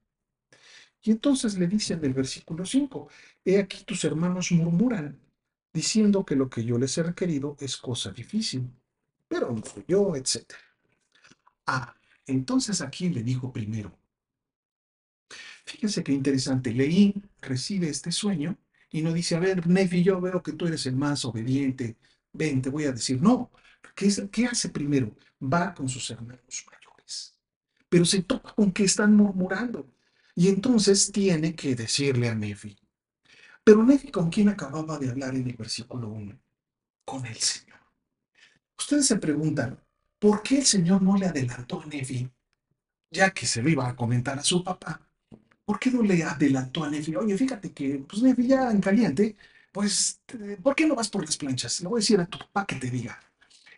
Y entonces le dice en el versículo 5, he aquí tus hermanos murmuran, diciendo que lo que yo les he requerido es cosa difícil, pero no soy yo, etc. Ah, entonces aquí le dijo primero, fíjense qué interesante, leí, recibe este sueño y no dice, a ver, Nefi, yo veo que tú eres el más obediente, ven, te voy a decir, no, ¿qué, hace primero? Va con sus hermanos mayores, pero se toca con que están murmurando y entonces tiene que decirle a Nefi. Pero Nefi, ¿con quién acababa de hablar en el versículo 1? Con el Señor. Ustedes se preguntan, ¿por qué el Señor no le adelantó a Nefi? Ya que se lo iba a comentar a su papá. ¿Por qué no le adelantó a Nefi? Oye, fíjate que, pues Nefi ya en caliente, pues, ¿por qué no vas por las planchas? Le voy a decir a tu papá que te diga.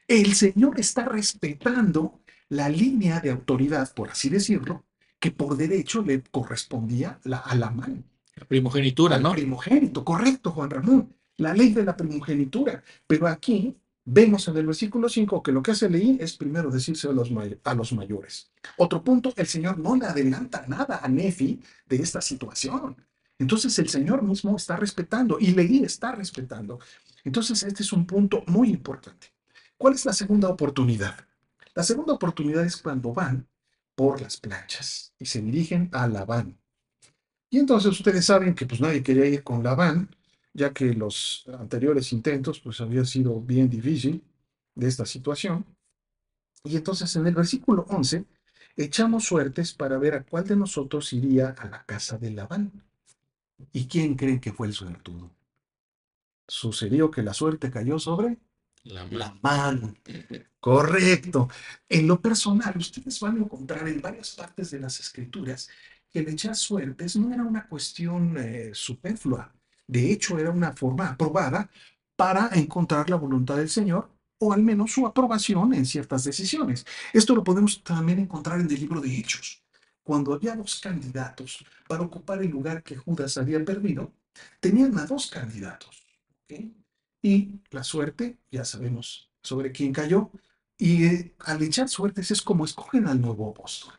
El Señor está respetando la línea de autoridad, por así decirlo, que por derecho le correspondía la, a la mano. La primogenitura, ¿no? Primogénito, correcto, Juan Ramón. La ley de la primogenitura. Pero aquí vemos en el versículo 5 que lo que hace Leí es primero decirse a los, a los mayores. Otro punto, el Señor no le adelanta nada a Nefi de esta situación. Entonces el Señor mismo está respetando y Leí está respetando. Entonces este es un punto muy importante. ¿Cuál es la segunda oportunidad? La segunda oportunidad es cuando van por las planchas y se dirigen a Labán. Y entonces ustedes saben que pues nadie quería ir con Labán, ya que los anteriores intentos pues había sido bien difícil de esta situación. Y entonces en el versículo 11 echamos suertes para ver a cuál de nosotros iría a la casa de Labán. ¿Y quién creen que fue el suertudo? Sucedió que la suerte cayó sobre La la mano. Correcto. En lo personal, ustedes van a encontrar en varias partes de las escrituras que el echar suertes no era una cuestión eh, superflua. De hecho, era una forma aprobada para encontrar la voluntad del Señor o al menos su aprobación en ciertas decisiones. Esto lo podemos también encontrar en el libro de Hechos. Cuando había dos candidatos para ocupar el lugar que Judas había perdido, tenían a dos candidatos. ¿ok? Y la suerte, ya sabemos sobre quién cayó, y eh, al echar suertes es como escogen al nuevo apóstol.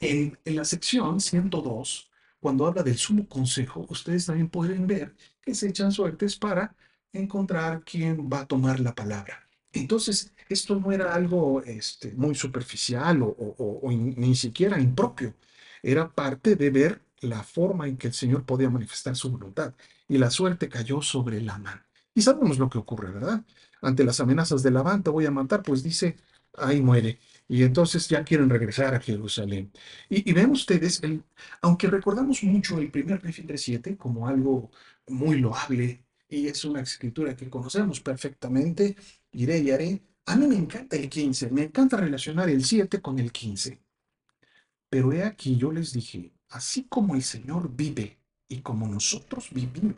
En, la sección 102, cuando habla del sumo consejo, ustedes también pueden ver que se echan suertes para encontrar quién va a tomar la palabra. Entonces, esto no era algo este, muy superficial o, o- o- ni siquiera impropio. Era parte de ver la forma en que el Señor podía manifestar su voluntad. Y la suerte cayó sobre la mano. Y sabemos lo que ocurre, ¿verdad? Ante las amenazas de Labán, te voy a matar, pues dice, ahí muere. Y entonces ya quieren regresar a Jerusalén. Y, y ven ustedes, el, aunque recordamos mucho el primer Nefi 3.7 como algo muy loable, y es una escritura que conocemos perfectamente, iré y haré, a mí me encanta el 15, me encanta relacionar el 7 con el 15. Pero he aquí, yo les dije, así como el Señor vive y como nosotros vivimos,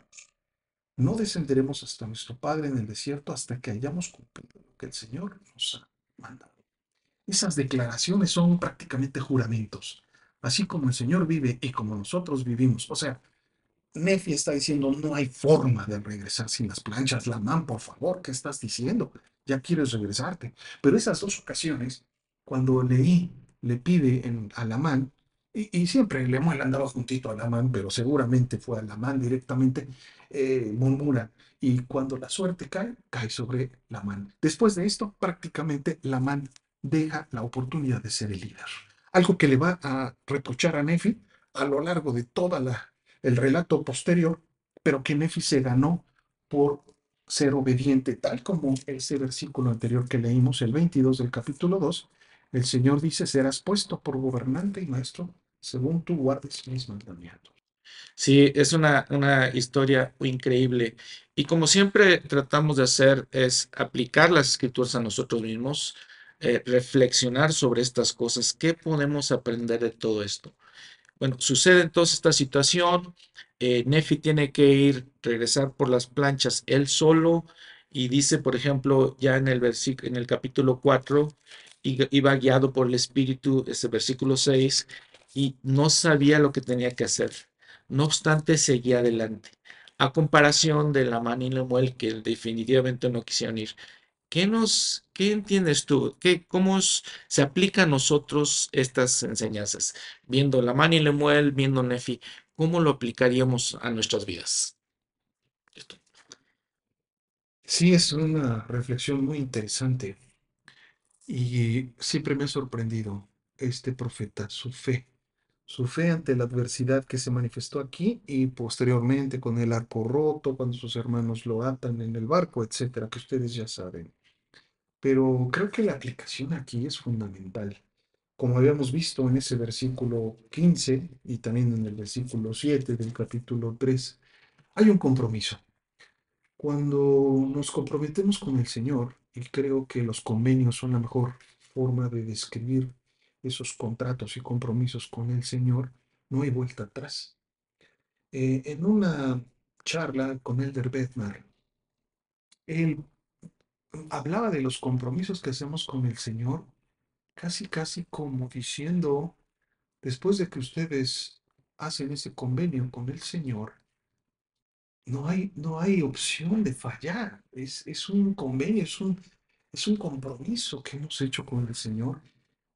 no descenderemos hasta nuestro Padre en el desierto hasta que hayamos cumplido lo que el Señor nos ha mandado. Esas declaraciones son prácticamente juramentos. Así como el Señor vive y como nosotros vivimos. O sea, Nefi está diciendo, no hay forma de regresar sin las planchas. Lamán, por favor, ¿qué estás diciendo? Ya quieres regresarte. Pero esas dos ocasiones, cuando leí, le pide en, a Lamán, y, siempre Lemuel andaba juntito a Lamán, pero seguramente fue a Lamán directamente, eh, murmura. Y cuando la suerte cae, cae sobre Lamán. Después de esto, prácticamente Lamán deja la oportunidad de ser el líder. Algo que le va a reprochar a Nefi a lo largo de toda la el relato posterior, pero que Nefi se ganó por ser obediente, tal como ese versículo anterior que leímos, el 22 del capítulo 2, El Señor dice, serás puesto por gobernante y maestro según tú guardes mis mandamientos. Sí, es una, una historia increíble. Y como siempre tratamos de hacer es aplicar las escrituras a nosotros mismos, eh, reflexionar sobre estas cosas. ¿Qué podemos aprender de todo esto? Bueno, sucede entonces esta situación. eh, tiene que ir, regresar por las planchas él solo. Y dice, por ejemplo, ya en el versículo, en el capítulo 4, y- iba guiado por el Espíritu, ese versículo 6, y no sabía lo que tenía que hacer. No obstante, seguía adelante. A comparación de la y Lemuel, que definitivamente no quisieron ir. ¿Qué nos, qué entiendes tú? ¿Qué, cómo se aplica a nosotros estas enseñanzas? Viendo la y Lemuel, viendo Nefi, ¿cómo lo aplicaríamos a nuestras vidas? Sí, es una reflexión muy interesante y siempre me ha sorprendido este profeta, su fe, su fe ante la adversidad que se manifestó aquí y posteriormente con el arco roto, cuando sus hermanos lo atan en el barco, etcétera, que ustedes ya saben. Pero creo que la aplicación aquí es fundamental. Como habíamos visto en ese versículo 15 y también en el versículo 7 del capítulo 3, hay un compromiso. Cuando nos comprometemos con el Señor, y creo que los convenios son la mejor forma de describir esos contratos y compromisos con el Señor, no hay vuelta atrás. Eh, en una charla con Elder Bednar, él hablaba de los compromisos que hacemos con el Señor, casi, casi como diciendo, después de que ustedes hacen ese convenio con el Señor, no hay, no hay opción de fallar. Es, es un convenio, es un, es un compromiso que hemos hecho con el Señor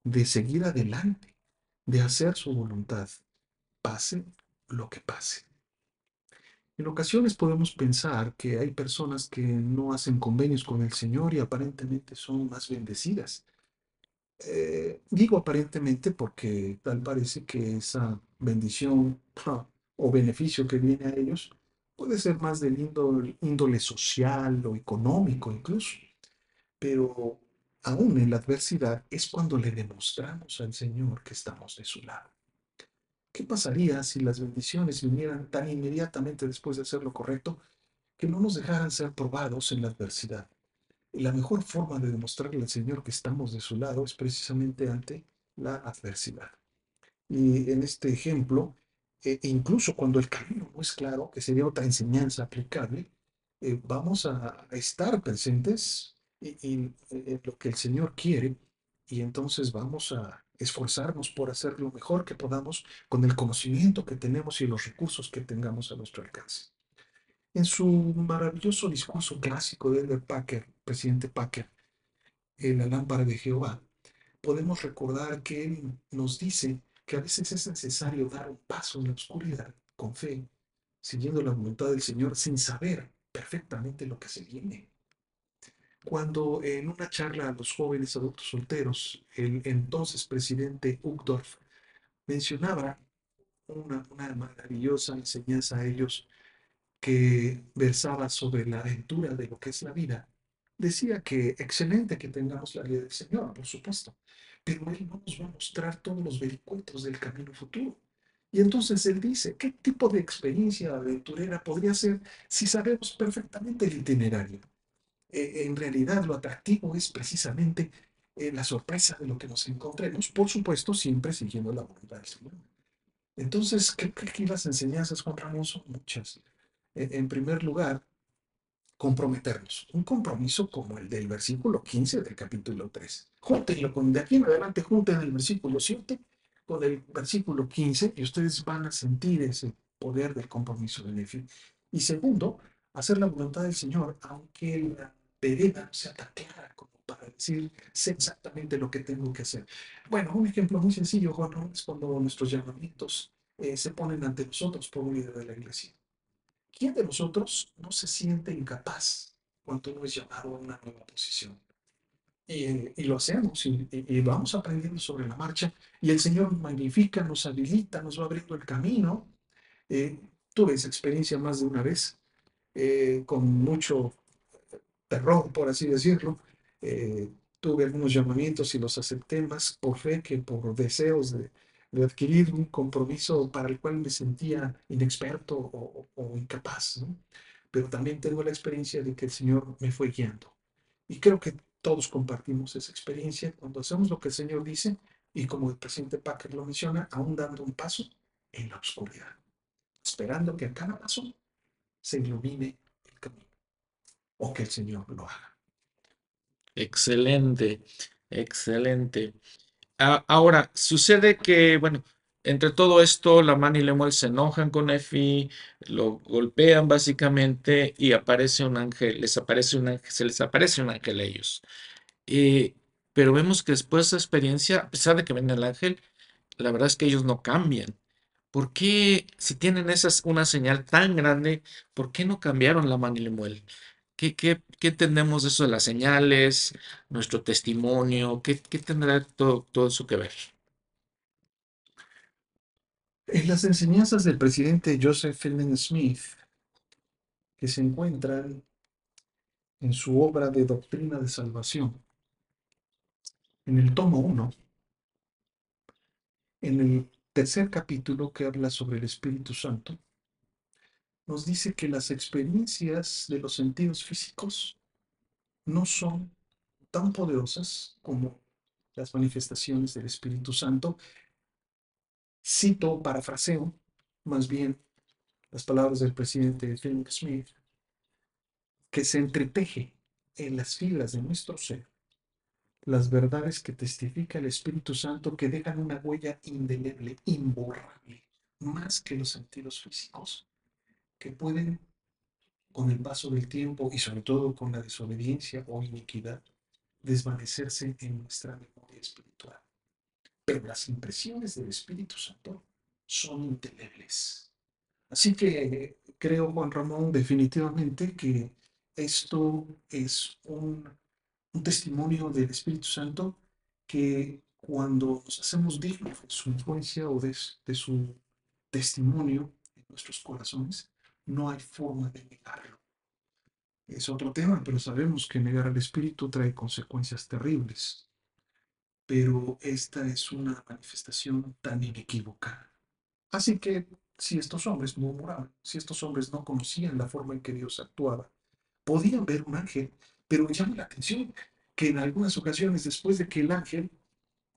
de seguir adelante, de hacer su voluntad, pase lo que pase. En ocasiones podemos pensar que hay personas que no hacen convenios con el Señor y aparentemente son más bendecidas. Eh, digo aparentemente porque tal parece que esa bendición o beneficio que viene a ellos puede ser más del índole social o económico incluso, pero aún en la adversidad es cuando le demostramos al Señor que estamos de su lado. ¿Qué pasaría si las bendiciones vinieran tan inmediatamente después de hacer lo correcto que no nos dejaran ser probados en la adversidad? La mejor forma de demostrarle al Señor que estamos de su lado es precisamente ante la adversidad. Y en este ejemplo, eh, incluso cuando el camino no es claro, que sería otra enseñanza aplicable, eh, vamos a estar presentes y- eh, lo que el Señor quiere y entonces vamos a esforzarnos por hacer lo mejor que podamos con el conocimiento que tenemos y los recursos que tengamos a nuestro alcance. En su maravilloso discurso clásico de Elder Packer, presidente Packer, en la lámpara de Jehová, podemos recordar que él nos dice que a veces es necesario dar un paso en la oscuridad con fe, siguiendo la voluntad del Señor sin saber perfectamente lo que se viene. Cuando en una charla a los jóvenes adultos solteros, el entonces presidente Uchtdorf mencionaba una, maravillosa enseñanza a ellos que versaba sobre la aventura de lo que es la vida, decía que excelente que tengamos la guía del Señor, por supuesto, pero Él no nos va a mostrar todos los vericuetos del camino futuro. Y entonces Él dice, ¿qué tipo de experiencia aventurera podría ser si sabemos perfectamente el itinerario? Eh, en realidad lo atractivo es precisamente eh, la sorpresa de lo que nos encontremos, por supuesto, siempre siguiendo la voluntad del Señor. Entonces, creo que aquí las enseñanzas, Juan Ramón, son muchas. Eh, En primer lugar, comprometernos. Un compromiso como el del versículo 15 del capítulo 3. Júntenlo con, de aquí en adelante, junten el versículo 7 con el versículo 15 y ustedes van a sentir ese poder del compromiso de Nefi. Y segundo, hacer la voluntad del Señor, aunque la vereda no sea tan clara como para decir, sé exactamente lo que tengo que hacer. Bueno, un ejemplo muy sencillo, Juan, es cuando nuestros llamamientos eh, se ponen ante nosotros por un líder de la iglesia. ¿Quién de nosotros no se siente incapaz cuando uno es llamado a una nueva posición? Y, eh, y lo hacemos y, y- y vamos aprendiendo sobre la marcha y el Señor magnifica, nos habilita, nos va abriendo el camino. Eh, tuve esa experiencia más de una vez, eh, con mucho terror, por así decirlo. Eh, tuve algunos llamamientos y los acepté más por fe que por deseos de, de adquirir un compromiso para el cual me sentía inexperto o, o incapaz, ¿no? Pero también tengo la experiencia de que el Señor me fue guiando. Y creo que todos compartimos esa experiencia cuando hacemos lo que el Señor dice y como el presidente Packer lo menciona, aún dando un paso en la oscuridad, esperando que a cada paso se ilumine o que el Señor lo haga. Excelente, excelente. Ah, ahora, sucede que, bueno, entre todo esto, la man y Lemuel se enojan con Efi, lo golpean básicamente y aparece un ángel, les aparece un ángel, se les aparece un ángel a ellos. Eh, pero vemos que después de esa experiencia, a pesar de que ven el ángel, la verdad es que ellos no cambian. ¿Por qué, si tienen esas, una señal tan grande, por qué no cambiaron la man y Lemuel? ¿Qué, qué, qué entendemos de eso de las señales, nuestro testimonio? ¿Qué, qué tendrá todo, todo eso que ver? En las enseñanzas del presidente Joseph Fielding Smith, que se encuentran en su obra de Doctrina de Salvación, en el tomo 1, en el tercer capítulo que habla sobre el Espíritu Santo, nos dice que las experiencias de los sentidos físicos no son tan poderosas como las manifestaciones del Espíritu Santo. Cito, parafraseo, más bien las palabras del presidente Philip Smith, que se entreteje en las fibras de nuestro ser las verdades que testifica el Espíritu Santo que dejan una huella indeleble, imborrable, más que los sentidos físicos, que pueden, con el paso del tiempo y sobre todo con la desobediencia o iniquidad, desvanecerse en nuestra memoria espiritual. Pero las impresiones del Espíritu Santo son indelebles. Así que creo, Juan Ramón, definitivamente que esto es un, un testimonio del Espíritu Santo que cuando nos hacemos dignos de su influencia o de, de su testimonio en nuestros corazones, no hay forma de negarlo. Es otro tema, pero sabemos que negar al Espíritu trae consecuencias terribles. Pero esta es una manifestación tan inequívoca. Así que si estos hombres murmuraban, si estos hombres no conocían la forma en que Dios actuaba, podían ver un ángel, pero llama la atención que en algunas ocasiones, después de que el ángel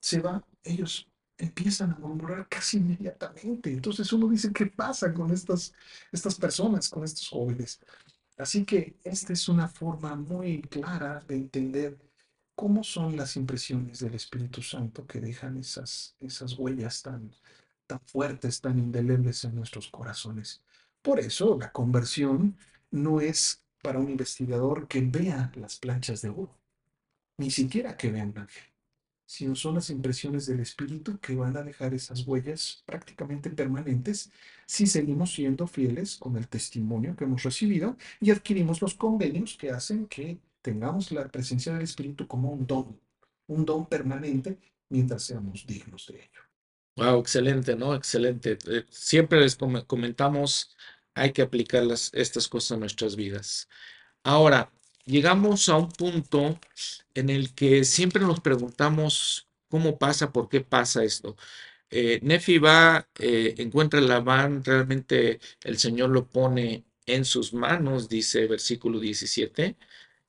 se va, ellos empiezan a murmurar casi inmediatamente. Entonces uno dice, ¿qué pasa con estas, estas personas, con estos jóvenes? Así que esta es una forma muy clara de entender cómo son las impresiones del Espíritu Santo que dejan esas, esas huellas tan, tan fuertes, tan indelebles en nuestros corazones. Por eso la conversión no es para un investigador que vea las planchas de oro, ni siquiera que vea un ángel sino son las impresiones del espíritu que van a dejar esas huellas prácticamente permanentes si seguimos siendo fieles con el testimonio que hemos recibido y adquirimos los convenios que hacen que tengamos la presencia del espíritu como un don, un don permanente mientras seamos dignos de ello. Wow, excelente, ¿no? Excelente. Eh, siempre les comentamos, hay que aplicar las, estas cosas a nuestras vidas. Ahora, llegamos a un punto en el que siempre nos preguntamos cómo pasa, por qué pasa esto. Eh, Nefi va, eh, encuentra la van, realmente el Señor lo pone en sus manos, dice versículo 17,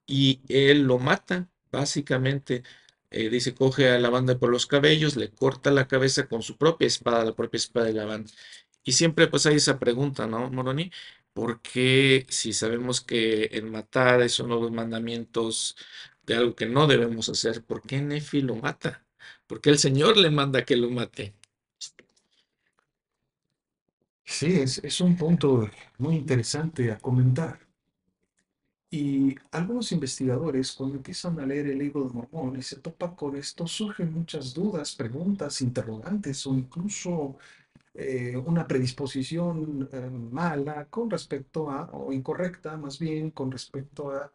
y él lo mata, básicamente. Eh, dice, coge a la banda por los cabellos, le corta la cabeza con su propia espada, la propia espada de la banda. Y siempre pues hay esa pregunta, ¿no, Moroni? Porque si sabemos que el matar es uno de los mandamientos de algo que no debemos hacer, ¿por qué Nefi lo mata? ¿Por qué el Señor le manda que lo mate? Sí, es, es un punto muy interesante a comentar. Y algunos investigadores, cuando empiezan a leer el libro de Mormón y se topan con esto, surgen muchas dudas, preguntas, interrogantes o incluso eh, una predisposición eh, mala con respecto a, o incorrecta más bien, con respecto a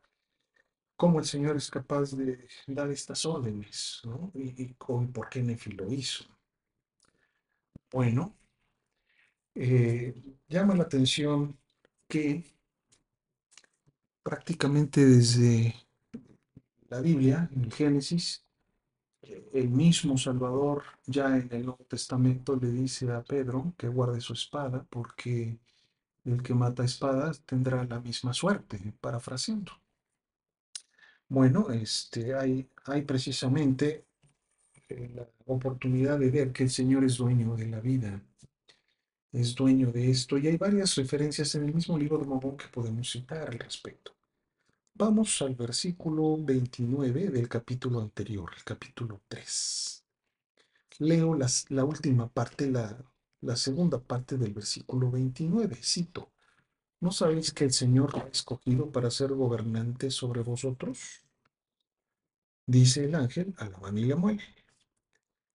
cómo el Señor es capaz de dar estas órdenes, ¿no? Y, por qué Nefi lo hizo. Bueno, eh, llama la atención que prácticamente desde la Biblia, en Génesis, el mismo Salvador ya en el Nuevo Testamento le dice a Pedro que guarde su espada porque el que mata espadas tendrá la misma suerte, parafraseando. Bueno, este, hay, hay precisamente eh, la oportunidad de ver que el Señor es dueño de la vida, es dueño de esto, y hay varias referencias en el mismo libro de Mormón que podemos citar al respecto. Vamos al versículo 29 del capítulo anterior, el capítulo 3. Leo las, la última parte, la, la segunda parte del versículo 29. Cito, ¿no sabéis que el Señor ha escogido para ser gobernante sobre vosotros? Dice el ángel a Labán y Lemuel.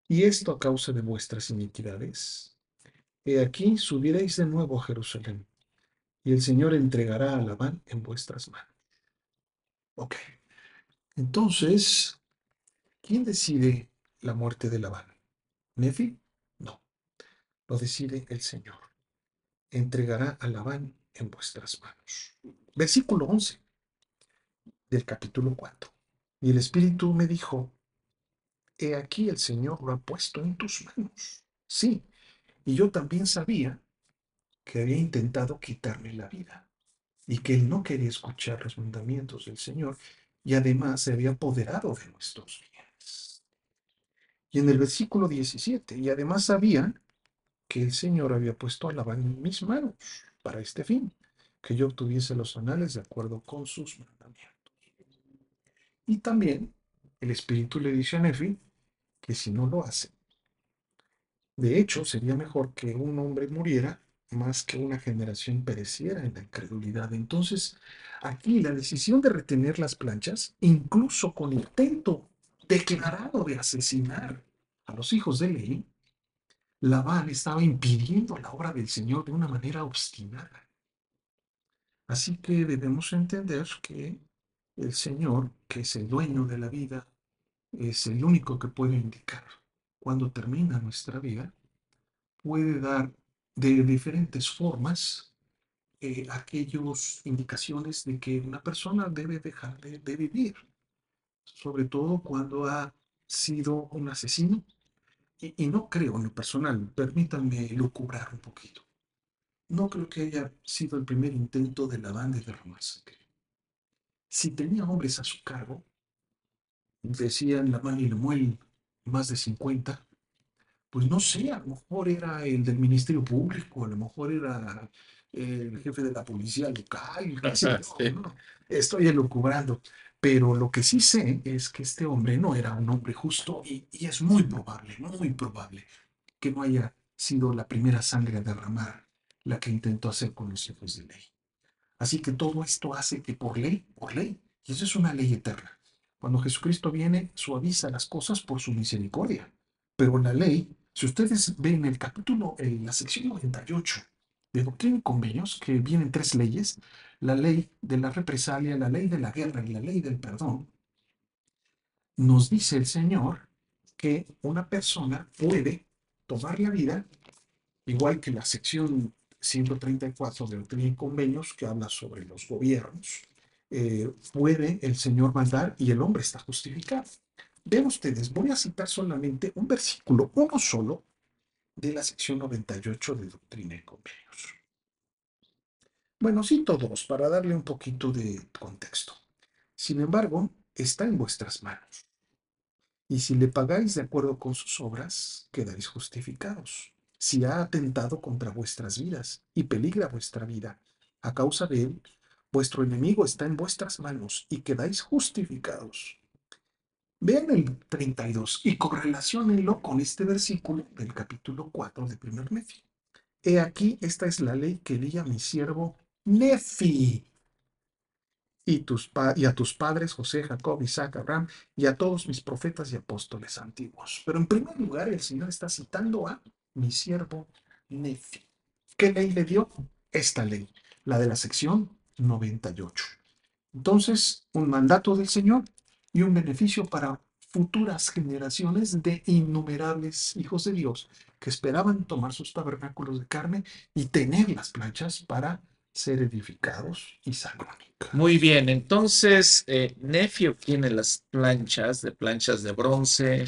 Y esto a causa de vuestras iniquidades. He aquí subiréis de nuevo a Jerusalén, y el Señor entregará a Labán en vuestras manos. Ok. Entonces, ¿quién decide la muerte de Labán? ¿Nefi? No. Lo decide el Señor. Entregará a Labán en vuestras manos. Versículo 11 del capítulo 4. Y el Espíritu me dijo, he aquí el Señor lo ha puesto en tus manos. Sí, y yo también sabía que había intentado quitarme la vida y que él no quería escuchar los mandamientos del Señor y además se había apoderado de nuestros bienes. Y en el versículo 17, y además sabía que el Señor había puesto a Labán en mis manos para este fin, que yo obtuviese los anales de acuerdo con sus mandamientos. Y también el Espíritu le dice a Nefi que si no lo hace, de hecho sería mejor que un hombre muriera más que una generación pereciera en la incredulidad. Entonces, aquí la decisión de retener las planchas, incluso con intento declarado de asesinar a los hijos de Leí, Labán estaba impidiendo la obra del Señor de una manera obstinada. Así que debemos entender que el Señor, que es el dueño de la vida, es el único que puede indicar cuando termina nuestra vida, puede dar de diferentes formas eh, aquellas indicaciones de que una persona debe dejar de, de vivir, sobre todo cuando ha sido un asesino. Y, y, no creo en lo personal, permítanme lucubrar un poquito. No creo que haya sido el primer intento de la banda de sangre. Si tenía hombres a su cargo, decían la mano y Lemuel, más de 50, pues no sé, a lo mejor era el del Ministerio Público, a lo mejor era el jefe de la policía local, sí. ¿no? estoy elucubrando, pero lo que sí sé es que este hombre no era un hombre justo y, y, es muy probable, muy probable que no haya sido la primera sangre a derramar la que intentó hacer con los hijos de ley. Así que todo esto hace que por ley, por ley, y eso es una ley eterna. Cuando Jesucristo viene, suaviza las cosas por su misericordia, pero la ley si ustedes ven el capítulo, en la sección 98 de Doctrina y Convenios, que vienen tres leyes, la ley de la represalia, la ley de la guerra y la ley del perdón, nos dice el Señor que una persona puede tomar la vida, igual que la sección 134 de Doctrina y Convenios, que habla sobre los gobiernos, eh, puede el Señor mandar y el hombre está justificado. Vean ustedes, voy a citar solamente un versículo, uno solo, de la sección 98 de Doctrina y Convenios. Bueno, cito dos para darle un poquito de contexto. Sin embargo, está en vuestras manos. Y si le pagáis de acuerdo con sus obras, quedaréis justificados. Si ha atentado contra vuestras vidas y peligra vuestra vida, a causa de él, vuestro enemigo está en vuestras manos y quedáis justificados. Vean el 32 y correlacionenlo con este versículo del capítulo 4 de primer Nefi. He aquí, esta es la ley que di a mi siervo Nefi. Y, tus y a tus padres, José, Jacob, Isaac, Abraham, y a todos mis profetas y apóstoles antiguos. Pero en primer lugar, el Señor está citando a mi siervo Nefi. ¿Qué ley le dio? Esta ley, la de la sección 98. Entonces, un mandato del Señor y un beneficio para futuras generaciones de innumerables hijos de Dios que esperaban tomar sus tabernáculos de carne y tener las planchas para ser edificados y salónica. Muy bien, entonces eh, Nefi obtiene las planchas de planchas de bronce,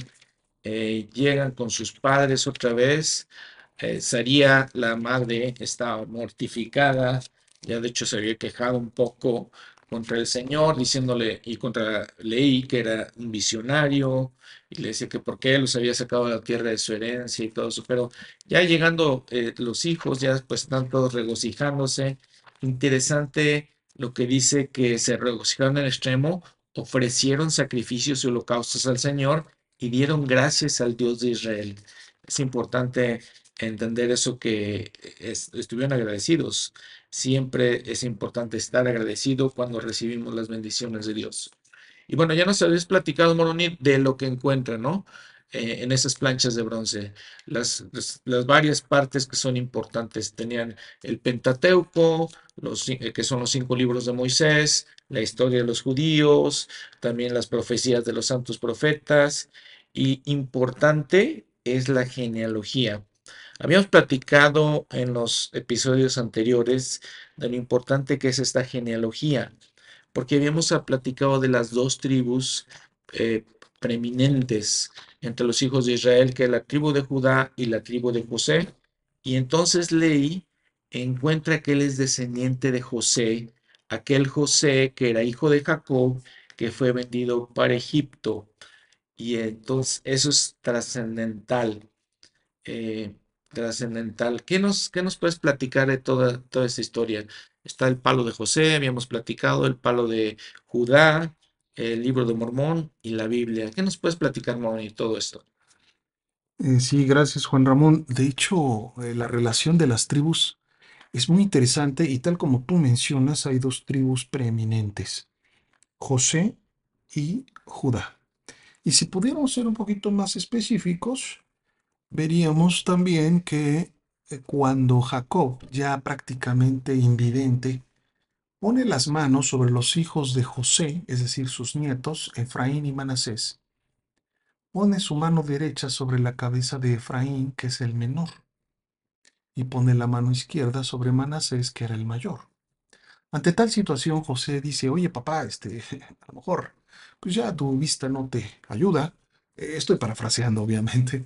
eh, llegan con sus padres otra vez. Eh, Saría, la madre, estaba mortificada, ya de hecho se había quejado un poco contra el Señor, diciéndole, y contra Leí, que era un visionario, y le decía que por qué los había sacado de la tierra de su herencia y todo eso, pero ya llegando eh, los hijos, ya pues están todos regocijándose. Interesante lo que dice que se regocijaron en extremo, ofrecieron sacrificios y holocaustos al Señor y dieron gracias al Dios de Israel. Es importante entender eso que es- estuvieron agradecidos. Siempre es importante estar agradecido cuando recibimos las bendiciones de Dios. Y bueno, ya nos habéis platicado, Moroni, de lo que encuentra, ¿no? Eh, en esas planchas de bronce. Las, varias partes que son importantes. Tenían el Pentateuco, los, eh, que son los cinco libros de Moisés, la historia de los judíos, también las profecías de los santos profetas. Y importante es la genealogía. Habíamos platicado en los episodios anteriores de lo importante que es esta genealogía porque habíamos platicado de las dos tribus eh, preeminentes entre los hijos de Israel, que es la tribu de Judá y la tribu de José. Y entonces Leí encuentra que él es descendiente de José, aquel José que era hijo de Jacob, que fue vendido para Egipto. Y entonces eso es trascendental eh, trascendental. ¿Qué nos, qué nos puedes platicar de toda, toda esta historia? Está el palo de José, habíamos platicado, el palo de Judá, el libro de Mormón y la Biblia. ¿Qué nos puedes platicar, y todo esto? Eh, sí, gracias Juan Ramón. De hecho, eh, la relación de las tribus es muy interesante y tal como tú mencionas, hay dos tribus preeminentes, José y Judá. Y si pudiéramos ser un poquito más específicos, veríamos también que eh, cuando Jacob, ya prácticamente invidente, pone las manos sobre los hijos de José, es decir, sus nietos, Efraín y Manasés, pone su mano derecha sobre la cabeza de Efraín, que es el menor, y pone la mano izquierda sobre Manasés, que era el mayor. Ante tal situación, José dice, oye papá, este, a lo mejor, pues ya tu vista no te ayuda. Eh, Estoy parafraseando, obviamente,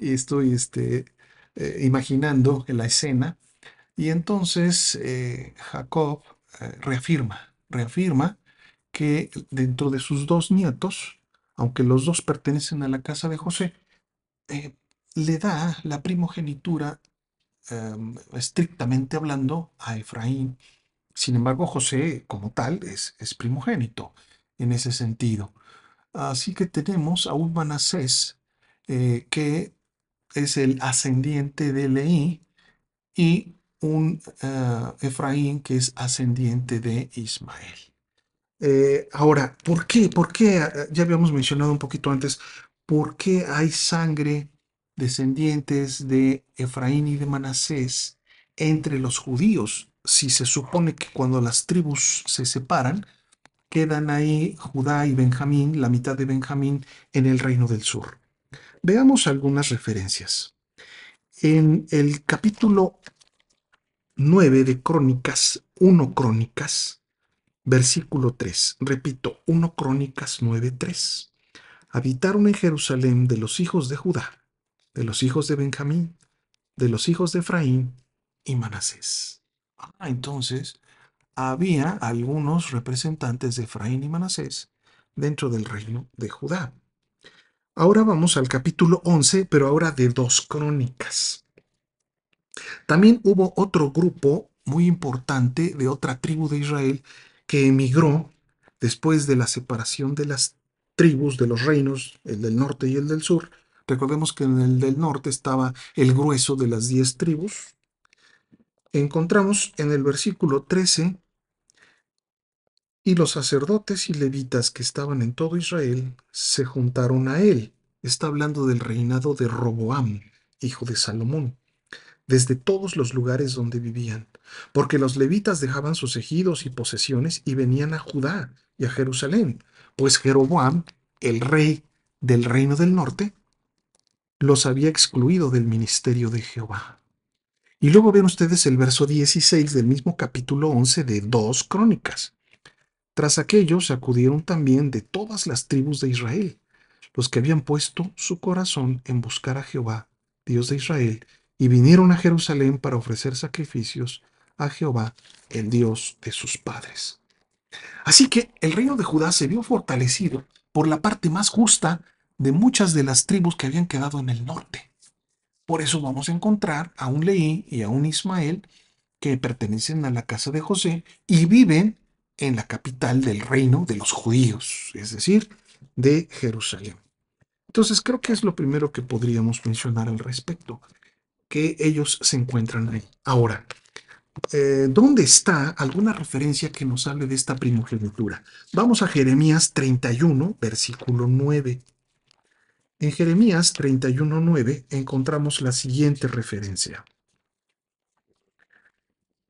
estoy este, eh, imaginando la escena. Y entonces eh, Jacob eh, reafirma, reafirma que dentro de sus dos nietos, aunque los dos pertenecen a la casa de José, eh, le da la primogenitura, em, estrictamente hablando, a Efraín. Sin embargo, José como tal es, es primogénito en ese sentido. Así que tenemos a un Manasés que es el ascendiente de Leí y un eh, Efraín que es ascendiente de Ismael. Eh, ahora, ¿por qué? ¿Por qué? Eh, Ya habíamos mencionado un poquito antes, ¿por qué hay sangre descendientes de Efraín y de Manasés entre los judíos? Si se supone que cuando las tribus se separan, quedan ahí Judá y Benjamín, la mitad de Benjamín, en el reino del sur. Veamos algunas referencias. En el capítulo 9 de Crónicas, 1 Crónicas, versículo 3, repito, 1 Crónicas 9, 3. Habitaron en Jerusalén de los hijos de Judá, de los hijos de Benjamín, de los hijos de Efraín y Manasés. Ah, entonces, había algunos representantes de Efraín y Manasés dentro del reino de Judá. Ahora vamos al capítulo 11, pero ahora de dos crónicas. También hubo otro grupo muy importante de otra tribu de Israel que emigró después de la separación de las tribus de los reinos, el del norte y el del sur. Recordemos que en el del norte estaba el grueso de las diez tribus. Encontramos en el versículo 13 y los sacerdotes y levitas que estaban en todo Israel se juntaron a él. Está hablando del reinado de Roboam, hijo de Salomón, desde todos los lugares donde vivían, porque los levitas dejaban sus ejidos y posesiones y venían a Judá y a Jerusalén, pues Jeroboam, el rey del reino del norte, los había excluido del ministerio de Jehová. Y luego ven ustedes el verso 16 del mismo capítulo 11 de dos crónicas. Tras aquellos acudieron también de todas las tribus de Israel, los que habían puesto su corazón en buscar a Jehová, Dios de Israel, y vinieron a Jerusalén para ofrecer sacrificios a Jehová, el Dios de sus padres. Así que el reino de Judá se vio fortalecido por la parte más justa de muchas de las tribus que habían quedado en el norte. Por eso vamos a encontrar a un Leí y a un Ismael que pertenecen a la casa de José y viven en la capital del reino de los judíos, es decir, de Jerusalén. Entonces creo que es lo primero que podríamos mencionar al respecto, que ellos se encuentran ahí. Ahora, eh, ¿dónde está alguna referencia que nos hable de esta primogenitura? Vamos a Jeremías 31, versículo 9. En Jeremías 31.9 encontramos la siguiente referencia.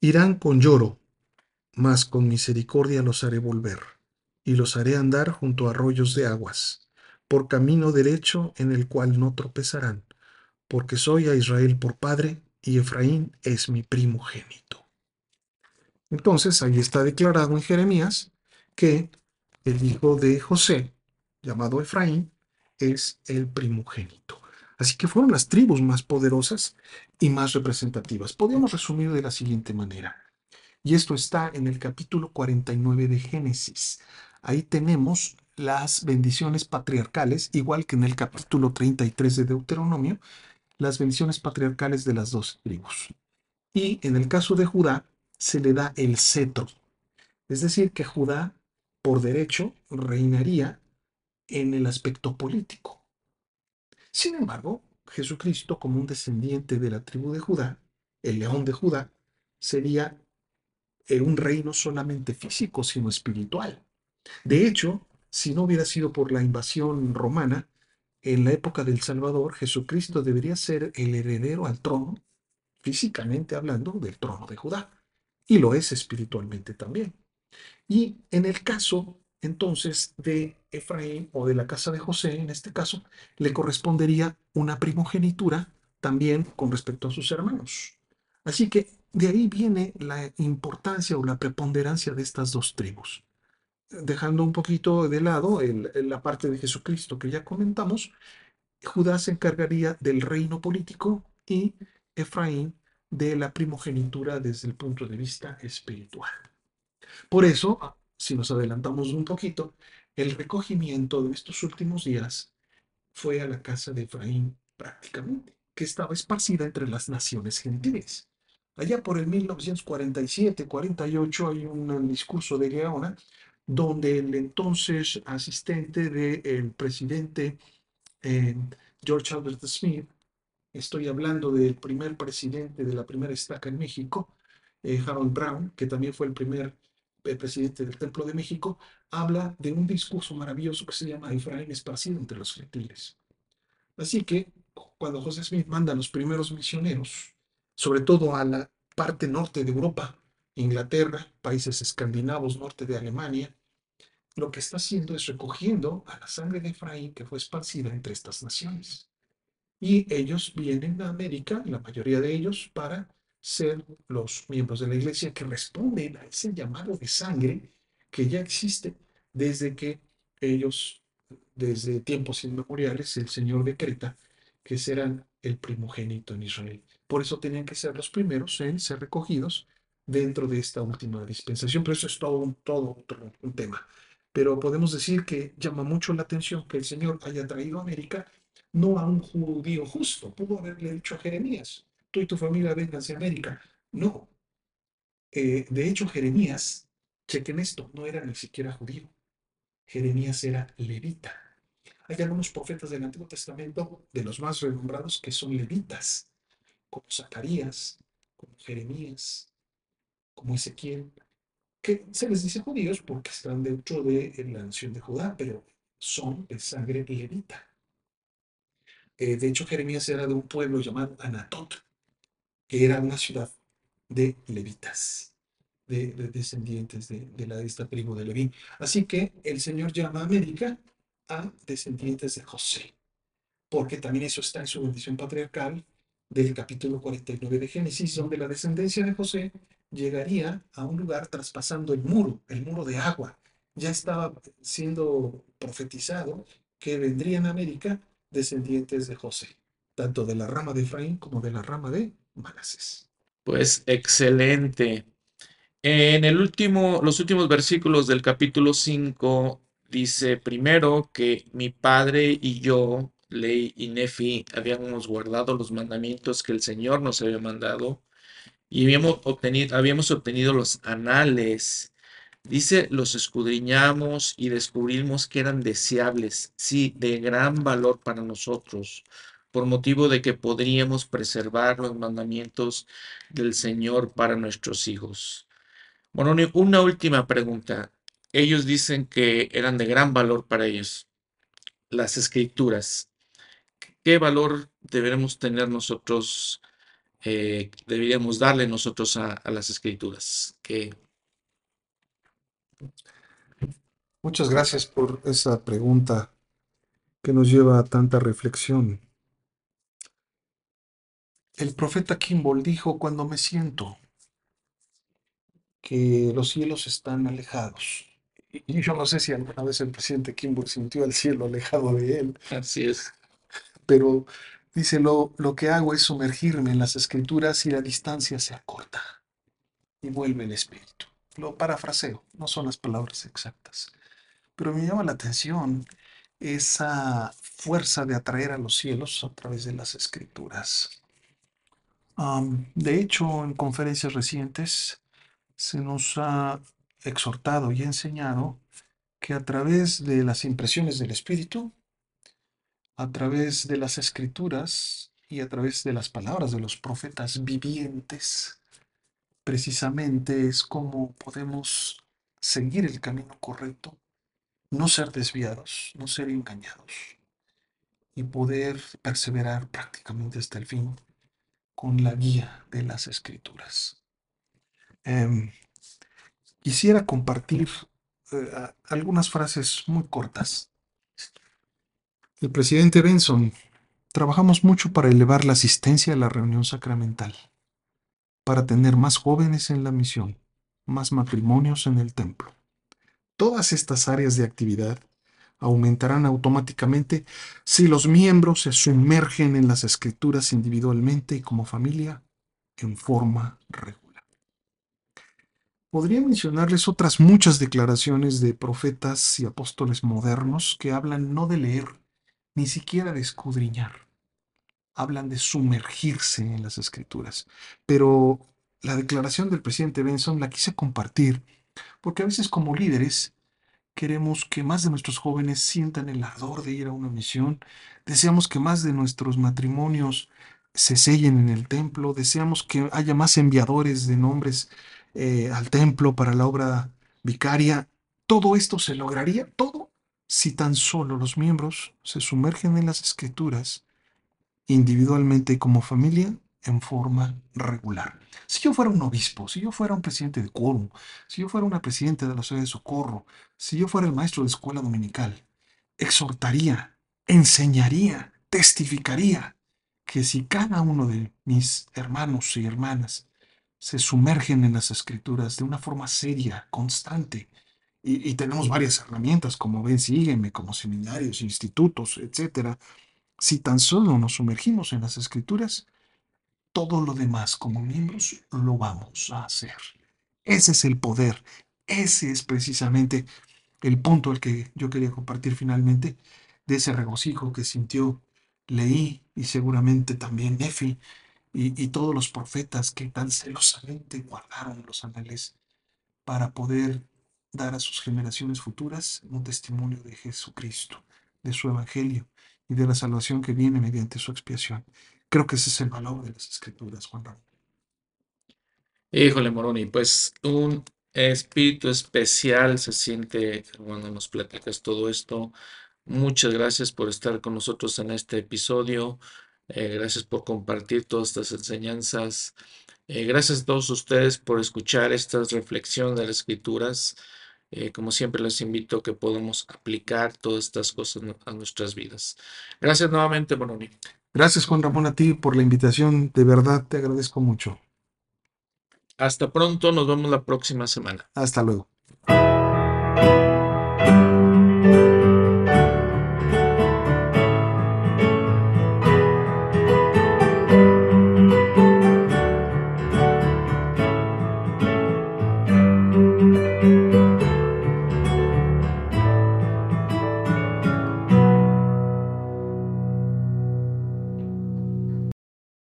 Irán con lloro, mas con misericordia los haré volver, y los haré andar junto a arroyos de aguas, por camino derecho en el cual no tropezarán, porque soy a Israel por padre, y Efraín es mi primogénito. Entonces ahí está declarado en Jeremías que el hijo de José, llamado Efraín, es el primogénito. Así que fueron las tribus más poderosas y más representativas. Podríamos resumir de la siguiente manera. Y esto está en el capítulo 49 de Génesis. Ahí tenemos las bendiciones patriarcales, igual que en el capítulo 33 de Deuteronomio, las bendiciones patriarcales de las dos tribus. Y en el caso de Judá, se le da el cetro. Es decir, que Judá, por derecho, reinaría en el aspecto político. Sin embargo, Jesucristo, como un descendiente de la tribu de Judá, el león de Judá, sería un reino solamente físico, sino espiritual. De hecho, si no hubiera sido por la invasión romana, en la época del Salvador, Jesucristo debería ser el heredero al trono, físicamente hablando, del trono de Judá. Y lo es espiritualmente también. Y en el caso entonces de Efraín o de la casa de José, en este caso, le correspondería una primogenitura también con respecto a sus hermanos. Así que de ahí viene la importancia o la preponderancia de estas dos tribus. Dejando un poquito de lado la parte de Jesucristo que ya comentamos, Judá se encargaría del reino político y Efraín de la primogenitura desde el punto de vista espiritual. Por eso, si nos adelantamos un poquito, el recogimiento de estos últimos días fue a la casa de Efraín prácticamente, que estaba esparcida entre las naciones gentiles. Allá por el 1947-48 hay un discurso de Gaona donde el entonces asistente del presidente eh, George Albert Smith, estoy hablando del primer presidente de la primera estaca en México, eh, Harold Brown, que también fue el primer el presidente del Templo de México, habla de un discurso maravilloso que se llama Efraín esparcido entre los gentiles. Así que cuando José Smith manda a los primeros misioneros, sobre todo a la parte norte de Europa, Inglaterra, países escandinavos, norte de Alemania, lo que está haciendo es recogiendo a la sangre de Efraín que fue esparcida entre estas naciones. Y ellos vienen a América, la mayoría de ellos, para ser los miembros de la iglesia que responden a ese llamado de sangre que ya existe desde que ellos, desde tiempos inmemoriales, el Señor decreta que serán el primogénito en Israel. Por eso tenían que ser los primeros en ser recogidos dentro de esta última dispensación, pero eso es todo, un, tema. Pero podemos decir que llama mucho la atención que el Señor haya traído a América no a un judío justo, pudo haberle dicho a Jeremías, tú y tu familia vengan hacia América. No. Eh, de hecho, Jeremías, chequen esto, no era ni siquiera judío. Jeremías era levita. Hay algunos profetas del Antiguo Testamento, de los más renombrados, que son levitas, como Zacarías, como Jeremías, como Ezequiel, que se les dice judíos porque están dentro de la nación de Judá, pero son de sangre levita. Eh, de hecho, Jeremías era de un pueblo llamado Anatot, que era una ciudad de levitas, de, descendientes de, la, de esta tribu de Leví. Así que el Señor llama a América descendientes de José, porque también eso está en su bendición patriarcal, del capítulo 49 de Génesis, donde la descendencia de José llegaría a un lugar traspasando el muro, el muro de agua. Ya estaba siendo profetizado que vendrían a América descendientes de José, tanto de la rama de Efraín como de la rama de Manasés. Pues excelente. En el último, los últimos versículos del capítulo 5 dice primero que mi padre y yo, Ley y Nefi, habíamos guardado los mandamientos que el Señor nos había mandado y habíamos obtenido, habíamos obtenido los anales. Dice, los escudriñamos y descubrimos que eran deseables, sí, de gran valor para nosotros, por motivo de que podríamos preservar los mandamientos del Señor para nuestros hijos. Bueno, una última pregunta. Ellos dicen que eran de gran valor para ellos. Las escrituras. ¿Qué valor deberemos tener nosotros, eh, deberíamos darle nosotros a, las escrituras? ¿Qué, Muchas gracias por esa pregunta que nos lleva a tanta reflexión. El profeta Kimball dijo, cuando me siento que los cielos están alejados. Y yo no sé si alguna vez el presidente Kimball sintió el cielo alejado de él. Así es. Pero dice, lo, lo que hago es sumergirme en las escrituras y la distancia se acorta y vuelve el espíritu. Lo parafraseo, no son las palabras exactas. Pero me llama la atención esa fuerza de atraer a los cielos a través de las escrituras. de hecho, en conferencias recientes se nos ha exhortado y enseñado que a través de las impresiones del Espíritu, a través de las escrituras y a través de las palabras de los profetas vivientes, precisamente es como podemos seguir el camino correcto, no ser desviados, no ser engañados y poder perseverar prácticamente hasta el fin con la guía de las escrituras. Em, quisiera compartir eh, algunas frases muy cortas. El presidente Benson, trabajamos mucho para elevar la asistencia a la reunión sacramental, para tener más jóvenes en la misión, más matrimonios en el templo. Todas estas áreas de actividad aumentarán automáticamente si los miembros se sumergen en las escrituras individualmente y como familia en forma regular. Podría mencionarles otras muchas declaraciones de profetas y apóstoles modernos que hablan no de leer, ni siquiera de escudriñar. Hablan de sumergirse en las escrituras. Pero la declaración del presidente Benson la quise compartir porque a veces como líderes queremos que más de nuestros jóvenes sientan el ardor de ir a una misión, deseamos que más de nuestros matrimonios se sellen en el templo, deseamos que haya más enviadores de nombres eh, al templo para la obra vicaria. Todo esto se lograría, todo, si tan solo los miembros se sumergen en las escrituras individualmente y como familia en forma regular. Si yo fuera un obispo, si yo fuera un presidente de quórum, si yo fuera una presidenta de la sociedad de socorro, si yo fuera el maestro de escuela dominical, exhortaría, enseñaría, testificaría que si cada uno de mis hermanos y hermanas se sumergen en las escrituras de una forma seria, constante. Y, tenemos varias herramientas como Ven, Sígueme, como seminarios, institutos, etc. Si tan solo nos sumergimos en las escrituras, todo lo demás como miembros lo vamos a hacer. Ese es el poder. Ese es precisamente el punto al que yo quería compartir finalmente de ese regocijo que sintió Leí y seguramente también Nefi y, todos los profetas que tan celosamente guardaron los anales para poder dar a sus generaciones futuras un testimonio de Jesucristo, de su evangelio y de la salvación que viene mediante su expiación. Creo que ese es el valor de las escrituras, Juan Ramón. Híjole, Moroni, pues un espíritu especial se siente cuando nos platicas todo esto. Muchas gracias por estar con nosotros en este episodio. Eh, gracias por compartir todas estas enseñanzas. Eh, gracias a todos ustedes por escuchar estas reflexiones de las escrituras. Eh, como siempre les invito a que podamos aplicar todas estas cosas a nuestras vidas. Gracias nuevamente, Bononi. Gracias Juan Ramón a ti por la invitación, de verdad te agradezco mucho. Hasta pronto, nos vemos la próxima semana. Hasta luego.